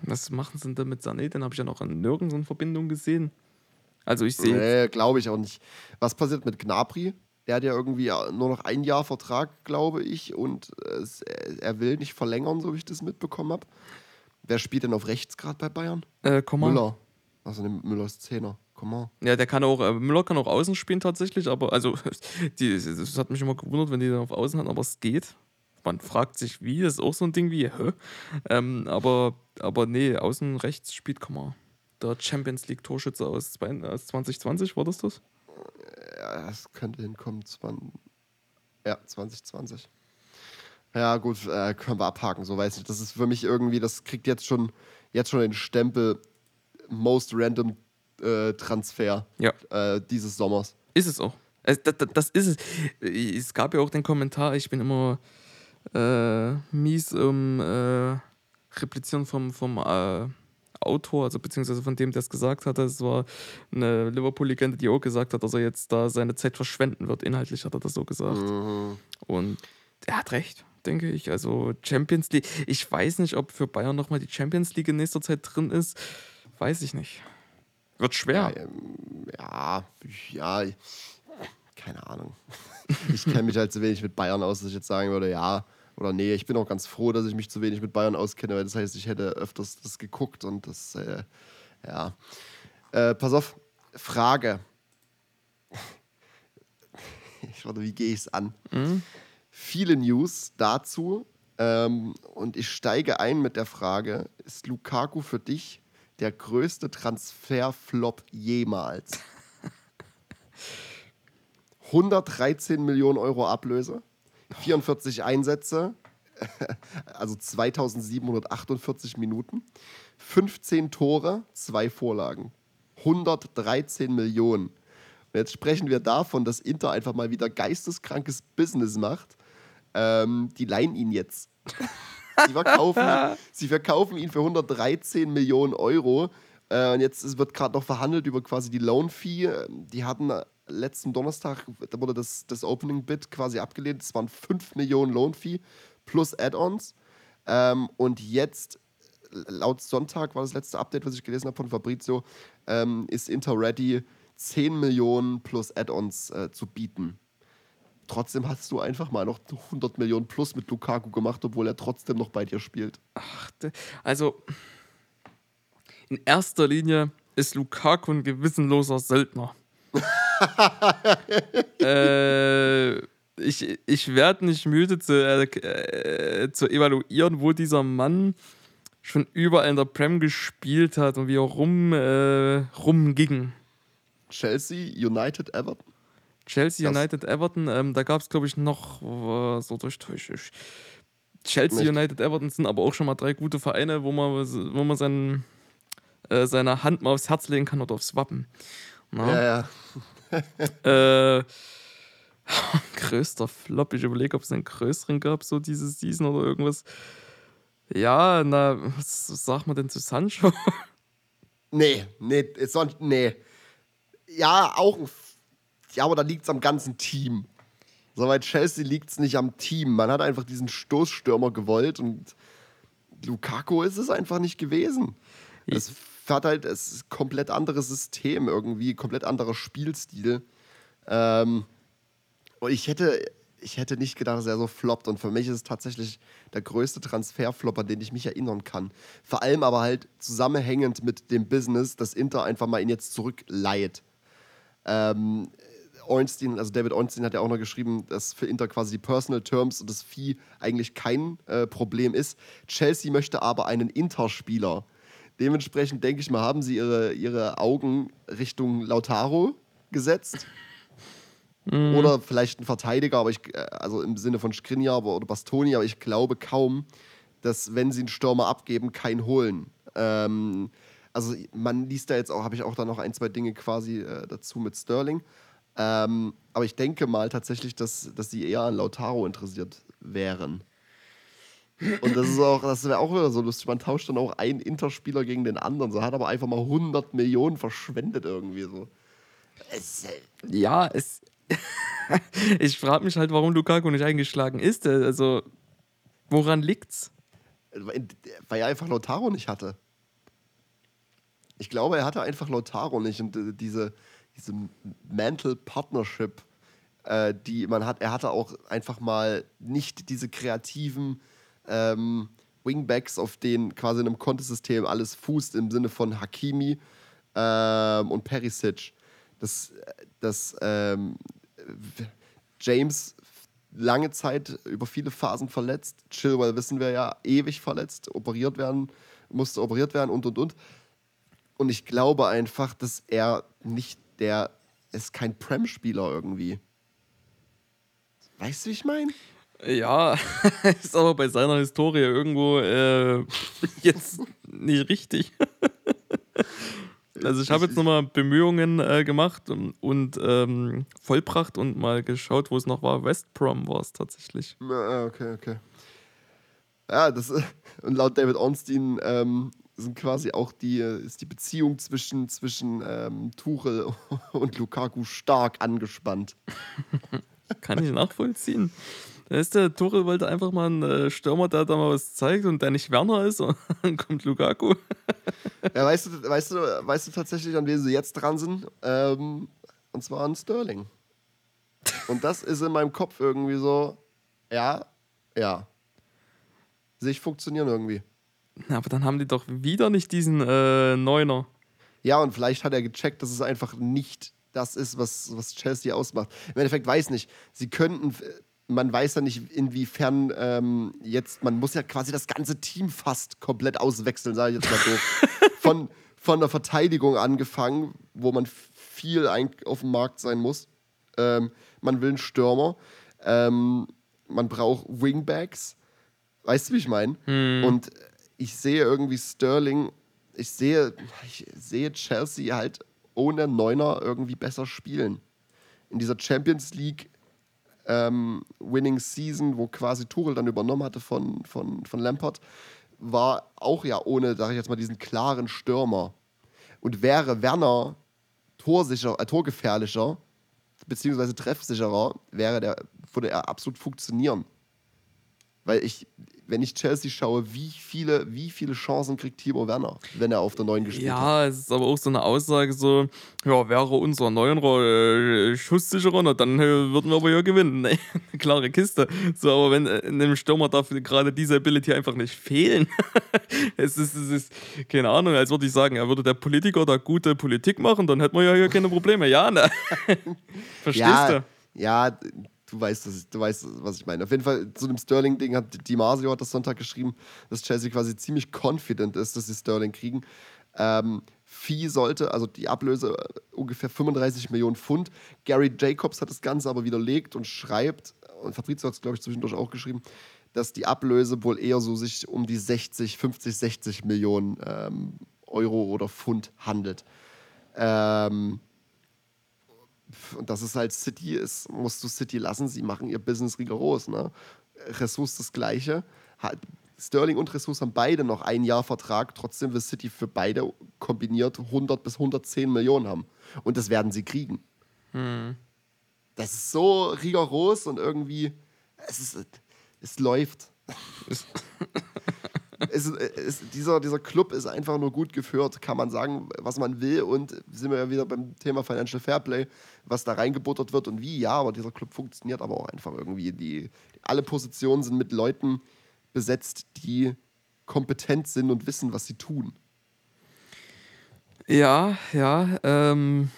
was machen sie denn da mit Sané? Den habe ich ja noch an nirgends in Verbindung gesehen. Also ich sehe. Nee, glaube ich auch nicht. Was passiert mit Gnabry? Der hat ja irgendwie nur noch ein Jahr Vertrag, glaube ich, und es, er will nicht verlängern, so wie ich das mitbekommen habe. Wer spielt denn auf rechts gerade bei Bayern? Äh, Coman. Müller. Also ne, Müller ist Zehner. Coman. Ja, der kann auch, äh, Müller kann auch außen spielen tatsächlich, aber also, die, das hat mich immer gewundert, wenn die dann auf außen hatten, aber es geht. Man fragt sich, wie, das ist auch so ein Ding wie, hä? Ähm, aber, aber nee, außen rechts spielt Coman. Der Champions League Torschütze aus 2020, war das das? Ja, das könnte hinkommen. Ja, 2020. Ja, gut, äh, können wir abhaken, so weiß ich. Das ist für mich irgendwie, das kriegt jetzt schon, jetzt schon den Stempel Most Random äh, Transfer ja. äh, dieses Sommers. Ist es auch. Es, das, das, ist es. Es gab ja auch den Kommentar, ich bin immer äh, mies um äh, Replizieren vom, vom äh, Autor, also beziehungsweise von dem, der es gesagt hat. Es war eine Liverpool-Legende, die auch gesagt hat, dass er jetzt da seine Zeit verschwenden wird. Inhaltlich hat er das so gesagt. Mhm. Und er hat recht, denke ich. Also Champions League. Ich weiß nicht, ob für Bayern nochmal die Champions League in nächster Zeit drin ist. Weiß ich nicht. Wird schwer. Ja, ähm, ja, ja keine Ahnung. Ich kenne mich halt zu wenig mit Bayern aus, dass ich jetzt sagen würde, ja oder nee. Ich bin auch ganz froh, dass ich mich zu wenig mit Bayern auskenne, weil das heißt, ich hätte öfters das geguckt und das, äh, ja. Äh, pass auf, Frage. Ich warte, wie gehe ich es an? Mhm. Viele News dazu ähm, und ich steige ein mit der Frage: Ist Lukaku für dich der größte Transferflop jemals. 113 Millionen Euro Ablöse, 44 Einsätze, also 2748 Minuten, 15 Tore, zwei Vorlagen, 113 Millionen. Und jetzt sprechen wir davon, dass Inter einfach mal wieder geisteskrankes Business macht. Ähm, die leihen ihn jetzt. Sie verkaufen, sie verkaufen ihn für 113 Millionen Euro. Äh, und jetzt wird gerade noch verhandelt über quasi die Loan-Fee. Die hatten letzten Donnerstag, da wurde das, das Opening-Bid quasi abgelehnt. Es waren 5 Millionen Loan-Fee plus Add-ons. Ähm, und jetzt, laut Sonntag war das letzte Update, was ich gelesen habe von Fabrizio, ähm, ist Inter ready, 10 Millionen plus Add-ons äh, zu bieten. Trotzdem hast du einfach mal noch 100 Millionen plus mit Lukaku gemacht, obwohl er trotzdem noch bei dir spielt. Ach, also in erster Linie ist Lukaku ein gewissenloser Söldner. äh, ich ich werde nicht müde zu, äh, äh, zu evaluieren, wo dieser Mann schon überall in der Prem gespielt hat und wie er rum, äh, rumging. Chelsea, United, Everton? Chelsea, das United, Everton, ähm, da gab es, glaube ich, noch äh, so durch, durch, durch Chelsea, Nicht. United, Everton sind aber auch schon mal drei gute Vereine, wo man, wo man sein, äh, seine Hand mal aufs Herz legen kann oder aufs Wappen. Na? Ja, ja. äh, größter Flop, ich überlege, ob es einen größeren gab, so diese Season oder irgendwas. Ja, na, was sagt man denn zu Sancho? Nee, nee, sonst, nee. Ja, auch ein ja, aber da liegt es am ganzen Team. Soweit Chelsea liegt es nicht am Team. Man hat einfach diesen Stoßstürmer gewollt und Lukaku ist es einfach nicht gewesen. Es hat halt ein komplett anderes System irgendwie, komplett anderer Spielstil. Ähm, und ich hätte, ich hätte nicht gedacht, dass er so floppt. Und für mich ist es tatsächlich der größte Transferflop, an den ich mich erinnern kann. Vor allem aber halt zusammenhängend mit dem Business, dass Inter einfach mal ihn jetzt zurückleiht. Ähm, Ornstein, also David Ornstein hat ja auch noch geschrieben, dass für Inter quasi die Personal Terms und das Vieh eigentlich kein äh, Problem ist. Chelsea möchte aber einen Inter-Spieler. Dementsprechend denke ich mal, haben sie ihre, ihre Augen Richtung Lautaro gesetzt. Mhm. Oder vielleicht ein Verteidiger, aber ich, äh, also im Sinne von Skriniar oder Bastoni, aber ich glaube kaum, dass, wenn sie einen Stürmer abgeben, keinen holen. Ähm, also man liest da jetzt auch, habe ich auch da noch ein, zwei Dinge quasi äh, dazu mit Sterling. Ähm, aber ich denke mal tatsächlich, dass, dass sie eher an Lautaro interessiert wären. Und das ist auch, das wäre auch wieder so lustig. Man tauscht dann auch einen Interspieler gegen den anderen. So hat aber einfach mal 100 Millionen verschwendet irgendwie so. Es, äh, ja, es. ich frage mich halt, warum Lukaku nicht eingeschlagen ist. Also, woran liegt's? Weil er einfach Lautaro nicht hatte. Ich glaube, er hatte einfach Lautaro nicht und äh, diese, diese Mental Partnership, äh, die man hat. Er hatte auch einfach mal nicht diese kreativen ähm, Wingbacks, auf denen quasi in einem Kontesystem alles fußt, im Sinne von Hakimi ähm, und Perisic. Das, das ähm, James lange Zeit über viele Phasen verletzt. Chilwell wissen wir ja, ewig verletzt, operiert werden, musste operiert werden und und und. Und ich glaube einfach, dass er nicht der, ist kein Prem-Spieler irgendwie. Weißt du, wie ich meine? Ja, ist aber bei seiner Historie irgendwo äh, jetzt nicht richtig. Also ich habe jetzt nochmal Bemühungen äh, gemacht und, und ähm, vollbracht und mal geschaut, wo es noch war. West Prom war es tatsächlich. Ja, okay, okay. Ja, das und laut David Ornstein ähm, sind quasi auch die, ist die Beziehung zwischen, zwischen ähm, Tuchel und Lukaku stark angespannt. Kann ich nachvollziehen. Da ist der Tuchel wollte einfach mal einen äh, Stürmer, der da mal was zeigt und der nicht Werner ist und dann kommt Lukaku. ja, weißt du, weißt du, weißt du tatsächlich, an wen sie jetzt dran sind? Ähm, und zwar an Sterling. Und das ist in meinem Kopf irgendwie so, ja, ja. Sich funktionieren irgendwie. Aber dann haben die doch wieder nicht diesen äh, Neuner. Ja, und vielleicht hat er gecheckt, dass es einfach nicht das ist, was, was Chelsea ausmacht. Im Endeffekt weiß nicht. Sie könnten man weiß ja nicht, inwiefern ähm, jetzt, man muss ja quasi das ganze Team fast komplett auswechseln, sage ich jetzt mal so. von, von der Verteidigung angefangen, wo man viel auf dem Markt sein muss. Ähm, man will einen Stürmer. Ähm, man braucht Wingbacks. Weißt du, wie ich meine? Hm. Und ich sehe irgendwie Sterling, ich sehe, ich sehe Chelsea halt ohne Neuner irgendwie besser spielen. In dieser Champions League ähm, Winning Season, wo quasi Tuchel dann übernommen hatte von, von, von Lampard, war auch ja ohne, sage ich jetzt mal, diesen klaren Stürmer. Und wäre Werner torsicher, äh, torgefährlicher, beziehungsweise treffsicherer, wäre der, würde er absolut funktionieren. Weil ich, wenn ich Chelsea schaue, wie viele, wie viele Chancen kriegt Timo Werner, wenn er auf der neuen gespielt ja, hat? Ja, es ist aber auch so eine Aussage so, ja, wäre unser neuerer äh, schusssicherer, na, dann äh, würden wir aber ja gewinnen. Nee, klare Kiste. So, aber wenn äh, in einem Stürmer darf gerade diese Ability einfach nicht fehlen. es, ist, es ist, keine Ahnung, als würde ich sagen, er würde der Politiker da gute Politik machen, dann hätten wir ja hier keine Probleme. Ja, ne? Verstehst ja, du? Ja, du weißt, das, du weißt, was ich meine. Auf jeden Fall zu dem Sterling-Ding hat Di Marzio hat das Sonntag geschrieben, dass Chelsea quasi ziemlich confident ist, dass sie Sterling kriegen. Ähm, Fee sollte, also die Ablöse äh, ungefähr 35 Millionen Pfund. Gary Jacobs hat das Ganze aber widerlegt und schreibt, und Fabrizio hat es, glaube ich, zwischendurch auch geschrieben, dass die Ablöse wohl eher so sich um die 60, 50, 60 Millionen ähm, Euro oder Pfund handelt. Ähm, und das ist halt City ist, musst du City lassen, sie machen ihr Business rigoros. Ne? Ressource das Gleiche. Sterling und Ressource haben beide noch ein Jahr Vertrag, trotzdem will City für beide kombiniert 100 bis 110 Millionen haben. Und das werden sie kriegen. Hm. Das ist so rigoros und irgendwie, es, ist, es läuft. es, es, dieser, dieser Club ist einfach nur gut geführt, kann man sagen, was man will. Und sind wir ja wieder beim Thema Financial Fairplay, was da reingebuttert wird und wie. Ja, aber dieser Club funktioniert aber auch einfach irgendwie. Die, alle Positionen sind mit Leuten besetzt, die kompetent sind und wissen, was sie tun. Ja, ja. Ähm,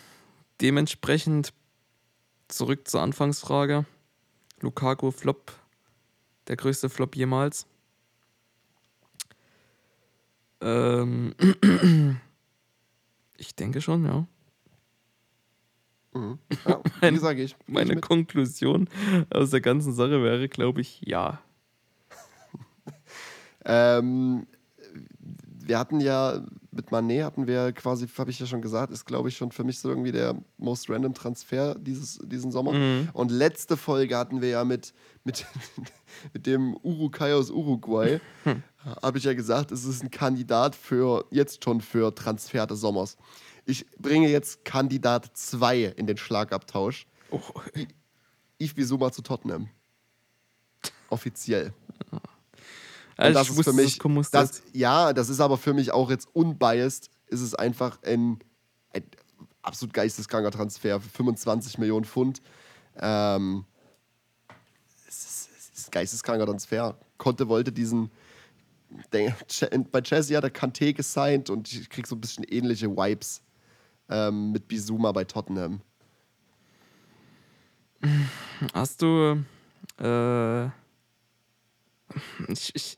dementsprechend zurück zur Anfangsfrage. Lukaku Flop, der größte Flop jemals. Ähm, ich denke schon, ja. Mhm. ja wie sage ich? Meine ich Konklusion aus der ganzen Sache wäre, glaube ich, ja. ähm, wir hatten ja mit Manet hatten wir quasi, habe ich ja schon gesagt, ist glaube ich schon für mich so irgendwie der most random Transfer dieses, diesen Sommer. Mhm. Und letzte Folge hatten wir ja mit, mit, mit dem Urukai aus Uruguay, hm. habe ich ja gesagt, es ist ein Kandidat für jetzt schon für Transfer des Sommers. Ich bringe jetzt Kandidat 2 in den Schlagabtausch. Oh. Yves Bissouma zu Tottenham. Offiziell. Also das ist für mich, das, ja, das ist aber für mich auch jetzt unbiased ist es einfach ein, ein absolut geisteskranker Transfer für 25 Millionen Pfund. Ähm, es, ist, es ist geisteskranker Transfer. Conte wollte diesen. Bei Chelsea hat er Kanté gesigned und ich krieg so ein bisschen ähnliche Vibes ähm, mit Bizuma bei Tottenham. Hast du. Äh, ich, ich,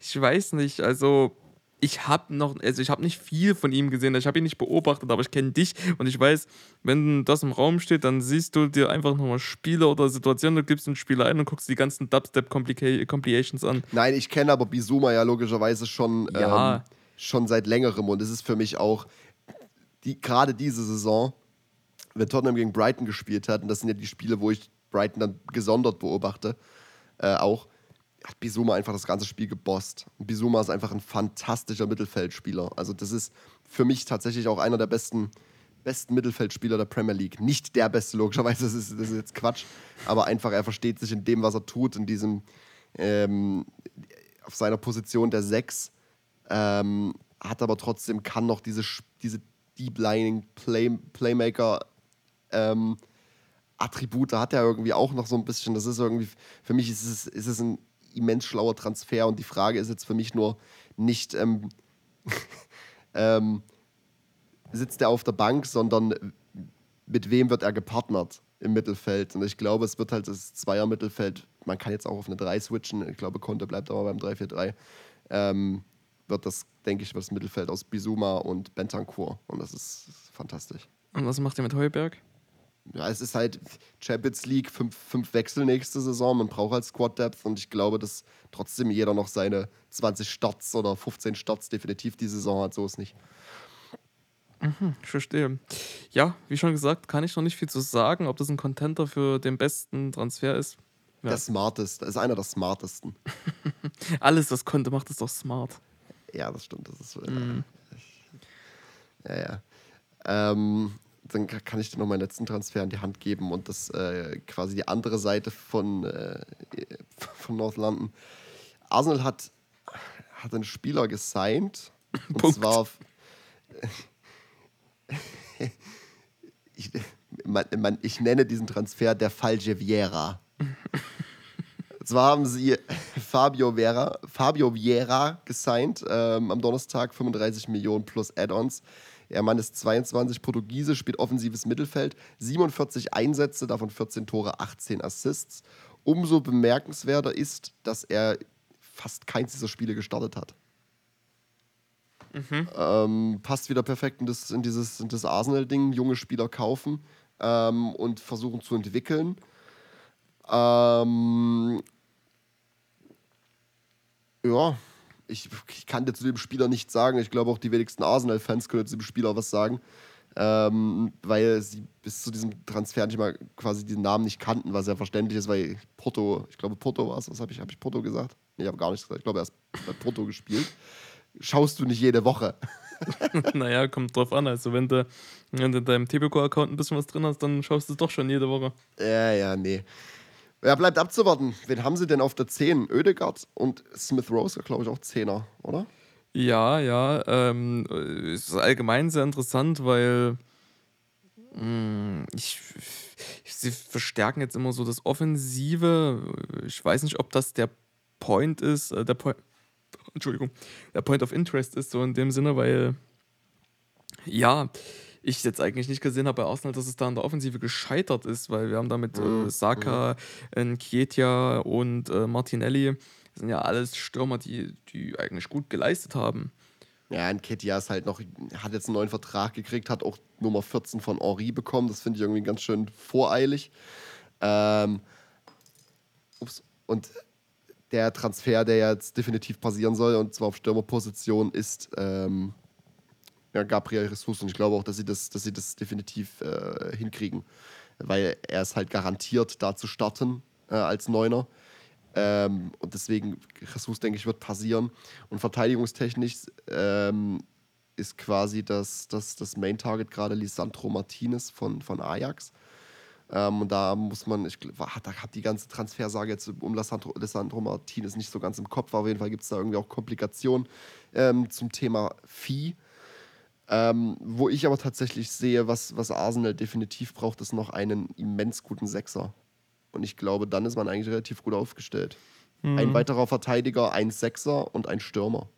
ich weiß nicht, also ich habe noch, also ich habe nicht viel von ihm gesehen, ich habe ihn nicht beobachtet, aber ich kenne dich und ich weiß, wenn das im Raum steht, dann siehst du dir einfach nochmal Spiele oder Situationen, du gibst einen Spieler ein und guckst die ganzen Dubstep-Complications an. Nein, ich kenne aber Bizuma ja logischerweise schon, ja. ähm, schon seit längerem und es ist für mich auch die, gerade diese Saison, wenn Tottenham gegen Brighton gespielt hat, und das sind ja die Spiele, wo ich Brighton dann gesondert beobachte, äh, auch, hat Bisuma einfach das ganze Spiel gebosst. Bisuma ist einfach ein fantastischer Mittelfeldspieler. Also das ist für mich tatsächlich auch einer der besten, besten Mittelfeldspieler der Premier League. Nicht der beste, logischerweise, das ist, das ist jetzt Quatsch. Aber einfach, er versteht sich in dem, was er tut, in diesem, ähm, auf seiner Position der Sechs. Ähm, hat aber trotzdem, kann noch diese, diese Deep Lining Play, Playmaker ähm, Attribute hat er irgendwie auch noch so ein bisschen. Das ist irgendwie, für mich ist es, ist es ein immens schlauer Transfer und die Frage ist jetzt für mich nur nicht, ähm, ähm, sitzt er auf der Bank, sondern mit wem wird er gepartnert im Mittelfeld. Und ich glaube, es wird halt das Zweier-Mittelfeld, man kann jetzt auch auf eine 3 switchen, ich glaube, Conte bleibt aber beim 3-4-3, ähm, wird das, denke ich, das Mittelfeld aus Bisuma und Bentancur. Und das ist fantastisch. Und was macht ihr mit Heuberg? Ja, es ist halt Champions League, fünf, fünf Wechsel nächste Saison. Man braucht halt Squad Depth und ich glaube, dass trotzdem jeder noch seine 20 Starts oder 15 Starts definitiv die Saison hat. So ist nicht. Mhm, ich verstehe. Ja, wie schon gesagt, kann ich noch nicht viel zu sagen, ob das ein Contenter für den besten Transfer ist. Ja. Der smarteste, ist einer der smartesten. Alles, was konnte, macht es doch smart. Ja, das stimmt. Das ist, mhm. Ja, ja. Ähm, dann kann ich dir noch meinen letzten Transfer in die Hand geben und das äh, quasi die andere Seite von, äh, von North London. Arsenal hat, hat einen Spieler gesigned und Punkt. zwar ich, man, man, ich nenne diesen Transfer der Fall Vieira. zwar haben sie Fabio Vera, Fabio Vieira gesigned ähm, am Donnerstag 35 Millionen plus Add-ons. Der Mann ist 22, Portugiese, spielt offensives Mittelfeld, 47 Einsätze, davon 14 Tore, 18 Assists. Umso bemerkenswerter ist, dass er fast keins dieser Spiele gestartet hat. Mhm. Ähm, passt wieder perfekt in das, in dieses in das Arsenal-Ding. Junge Spieler kaufen ähm, und versuchen zu entwickeln. Ähm, ja, ich, ich kann dir zu dem Spieler nichts sagen. Ich glaube auch die wenigsten Arsenal-Fans können zu dem Spieler was sagen. Ähm, weil sie bis zu diesem Transfer nicht mal quasi den Namen nicht kannten, was ja verständlich ist, weil Porto, ich glaube Porto war es, was habe ich, hab ich Porto gesagt? Nee, ich habe gar nichts gesagt, ich glaube er ist bei Porto gespielt. Schaust du nicht jede Woche. naja, kommt drauf an. Also wenn du, wenn du in deinem Tipico-Account ein bisschen was drin hast, dann schaust du es doch schon jede Woche. Ja, ja, nee. Ja, bleibt abzuwarten. Wen haben sie denn auf der 10? Ödegard und Smith Rose, glaube ich, auch 10er, oder? Ja, ja. Ähm, ist allgemein sehr interessant, weil mh, hm, ich, sie verstärken jetzt immer so das Offensive. Ich weiß nicht, ob das der Point ist, äh, der Point, Entschuldigung, der Point of Interest ist, so in dem Sinne, weil ja, ich jetzt eigentlich nicht gesehen habe bei Arsenal, dass es da in der Offensive gescheitert ist, weil wir haben da mit äh, mhm. Saka, äh, Nkietia und äh, Martinelli, das sind ja alles Stürmer, die, die eigentlich gut geleistet haben. Ja, Nkietia ist halt noch, hat jetzt einen neuen Vertrag gekriegt, hat auch Nummer 14 von Henri bekommen, das finde ich irgendwie ganz schön voreilig. Ähm, ups, und der Transfer, der jetzt definitiv passieren soll, und zwar auf Stürmerposition, ist ähm, ja, Gabriel Jesus. Und ich glaube auch, dass sie das, dass sie das definitiv äh, hinkriegen. Weil er ist halt garantiert, da zu starten äh, als Neuner. Ähm, und deswegen, Jesus, denke ich, wird passieren. Und verteidigungstechnisch ähm, ist quasi das, das, das Main-Target gerade Lisandro Martinez von, von Ajax. Ähm, und da muss man, ich da hat die ganze Transfersage jetzt um Lissandro, Lissandro Martinez nicht so ganz im Kopf. Auf jeden Fall gibt es da irgendwie auch Komplikationen ähm, zum Thema Vieh. Ähm, wo ich aber tatsächlich sehe, was, was Arsenal definitiv braucht, ist noch einen immens guten Sechser. Und ich glaube, dann ist man eigentlich relativ gut aufgestellt. Mhm. Ein weiterer Verteidiger, ein Sechser und ein Stürmer.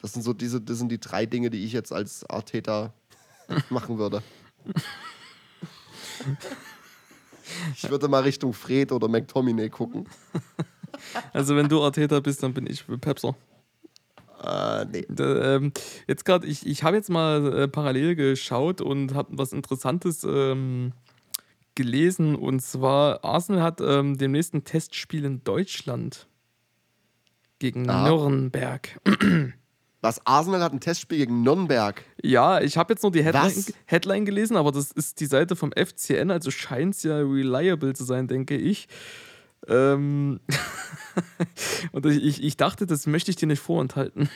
Das sind so diese, das sind die drei Dinge, die ich jetzt als Arteta machen würde. Ich würde mal Richtung Fred oder McTominay gucken. Also wenn du Arteta bist, dann bin ich Pepser. Äh, nee. Da, ähm, jetzt gerade, ich, ich habe jetzt mal äh, parallel geschaut und habe was Interessantes ähm, gelesen. Und zwar, Arsenal hat ähm, dem nächsten Testspiel in Deutschland gegen ah. Nürnberg. Was? Arsenal hat ein Testspiel gegen Nürnberg? Ja, ich habe jetzt nur die Headline, Headline, gelesen, aber das ist die Seite vom FCN, also scheint es ja reliable zu sein, denke ich. Ähm und ich, ich dachte, das möchte ich dir nicht vorenthalten.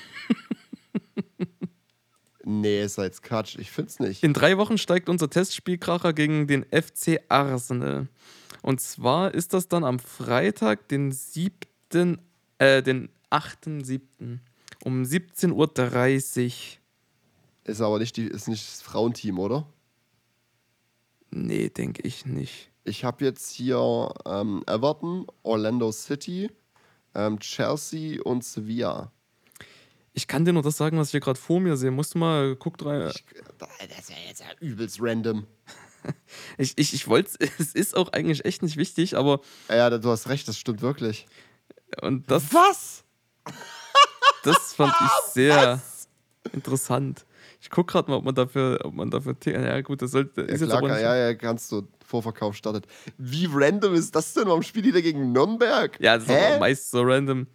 nee, ist jetzt Quatsch. Ich find's nicht. In drei Wochen steigt unser Testspielkracher gegen den FC Arsenal. Und zwar ist das dann am Freitag, den 7., äh, den 8.7. um 17.30 Uhr. Ist aber nicht, die, ist nicht das Frauenteam, oder? Nee, denke ich nicht. Ich habe jetzt hier ähm, Everton, Orlando City, ähm, Chelsea und Sevilla. Ich kann dir nur das sagen, was ich hier gerade vor mir sehe. Musst du mal, guck rein. Ich, das ja jetzt übelst random. ich ich, ich wollte es ist auch eigentlich echt nicht wichtig, aber. Ja, du hast recht, das stimmt wirklich. Und das. Was? Das fand ich sehr was? interessant. Ich gucke gerade mal, ob man dafür, ob man dafür. Ja, gut, das sollte. Ja, klar, ja, ja, kannst du. Vorverkauf startet. Wie random ist das denn? Warum spielt die da gegen Nürnberg? Ja, das Hä? ist aber meist so random.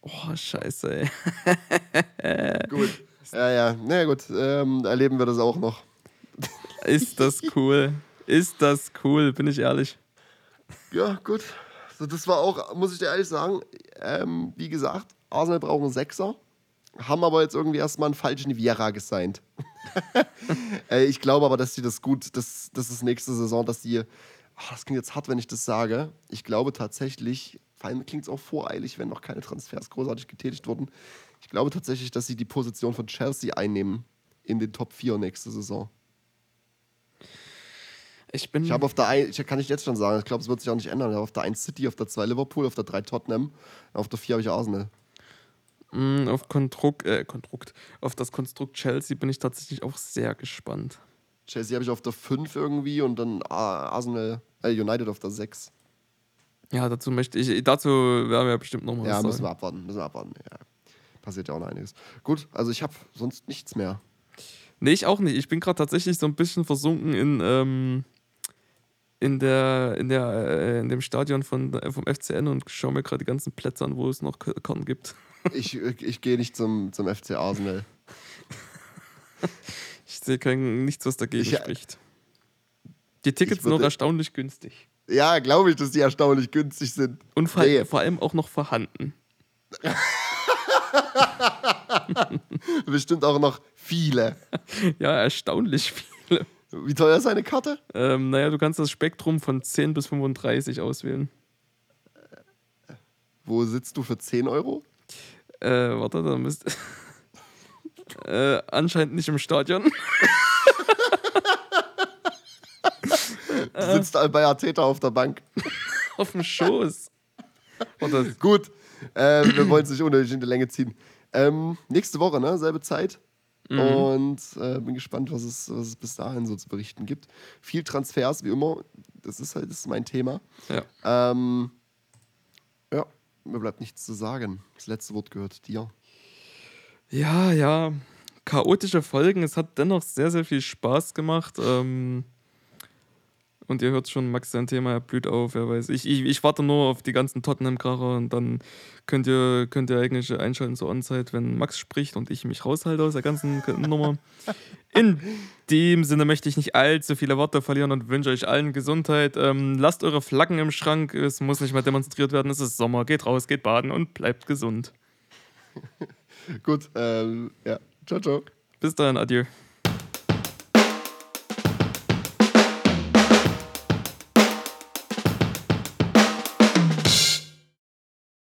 Oh, scheiße, ey. gut. Ja, ja. Na ja, gut. Ähm, erleben wir das auch noch. Ist das cool? Ist das cool, bin ich ehrlich. Ja, gut. Also das war auch, muss ich dir ehrlich sagen, ähm, wie gesagt, Arsenal braucht einen Sechser haben aber jetzt irgendwie erstmal einen falschen Viera gesigned. Äh, ich glaube aber, dass sie das gut, das, das ist nächste Saison, dass sie, oh, das klingt jetzt hart, wenn ich das sage. Ich glaube tatsächlich, vor allem klingt es auch voreilig, wenn noch keine Transfers großartig getätigt wurden. Ich glaube tatsächlich, dass sie die Position von Chelsea einnehmen in den Top 4 nächste Saison. Ich bin. Ich habe auf der 1, kann ich jetzt schon sagen, ich glaube, es wird sich auch nicht ändern. Ich habe auf der 1 City, auf der 2 Liverpool, auf der 3 Tottenham, auf der 4 habe ich Arsenal. Mm, auf Konstrukt, äh, Konstrukt, auf das Konstrukt Chelsea bin ich tatsächlich auch sehr gespannt. Chelsea habe ich auf der 5 irgendwie und dann Arsenal, äh, United auf der 6. Ja, dazu möchte ich, dazu werden wir bestimmt noch mal Ja, müssen wir abwarten, müssen wir abwarten. Ja. Passiert ja auch noch einiges. Gut, also ich habe sonst nichts mehr. Nee, ich auch nicht. Ich bin gerade tatsächlich so ein bisschen versunken in, ähm, in, der, in, der, äh, in dem Stadion von, äh, vom FCN und schaue mir gerade die ganzen Plätze an, wo es noch Karten gibt. Ich, ich gehe nicht zum, zum FC Arsenal. ich sehe kein, nichts, was dagegen ich, äh, spricht. Die Tickets sind noch erstaunlich günstig. Ja, glaube ich, dass die erstaunlich günstig sind. Und vor, nee. vor allem auch noch vorhanden. Bestimmt auch noch viele. Ja, erstaunlich viele. Wie teuer ist eine Karte? Ähm, naja, du kannst das Spektrum von 10 bis 35 auswählen. Wo sitzt du für 10 Euro? Äh, warte, da müsst. äh, anscheinend nicht im Stadion. du sitzt bei Arteta auf der Bank. auf dem Schoß. Gut, äh, wir wollen es nicht unnötig in die Länge ziehen. Ähm, nächste Woche, ne? Selbe Zeit. Mhm. Und äh, bin gespannt, was es, was es bis dahin so zu berichten gibt. Viel Transfers, wie immer. Das ist halt das ist mein Thema. Ja. Ähm, ja, mir bleibt nichts zu sagen. Das letzte Wort gehört dir. Ja, ja. Chaotische Folgen. Es hat dennoch sehr, sehr viel Spaß gemacht. Ähm und ihr hört schon, Max, sein Thema blüht auf, wer weiß. Ich, ich, ich warte nur auf die ganzen Tottenham-Kracher und dann könnt ihr, könnt ihr eigentlich einschalten zur On-Site, wenn Max spricht und ich mich raushalte aus der ganzen Nummer. In dem Sinne möchte ich nicht allzu viele Worte verlieren und wünsche euch allen Gesundheit. Ähm, lasst eure Flaggen im Schrank, es muss nicht mehr demonstriert werden, es ist Sommer. Geht raus, geht baden und bleibt gesund. Gut, ähm, ja. Ciao, ciao. Bis dann, adieu.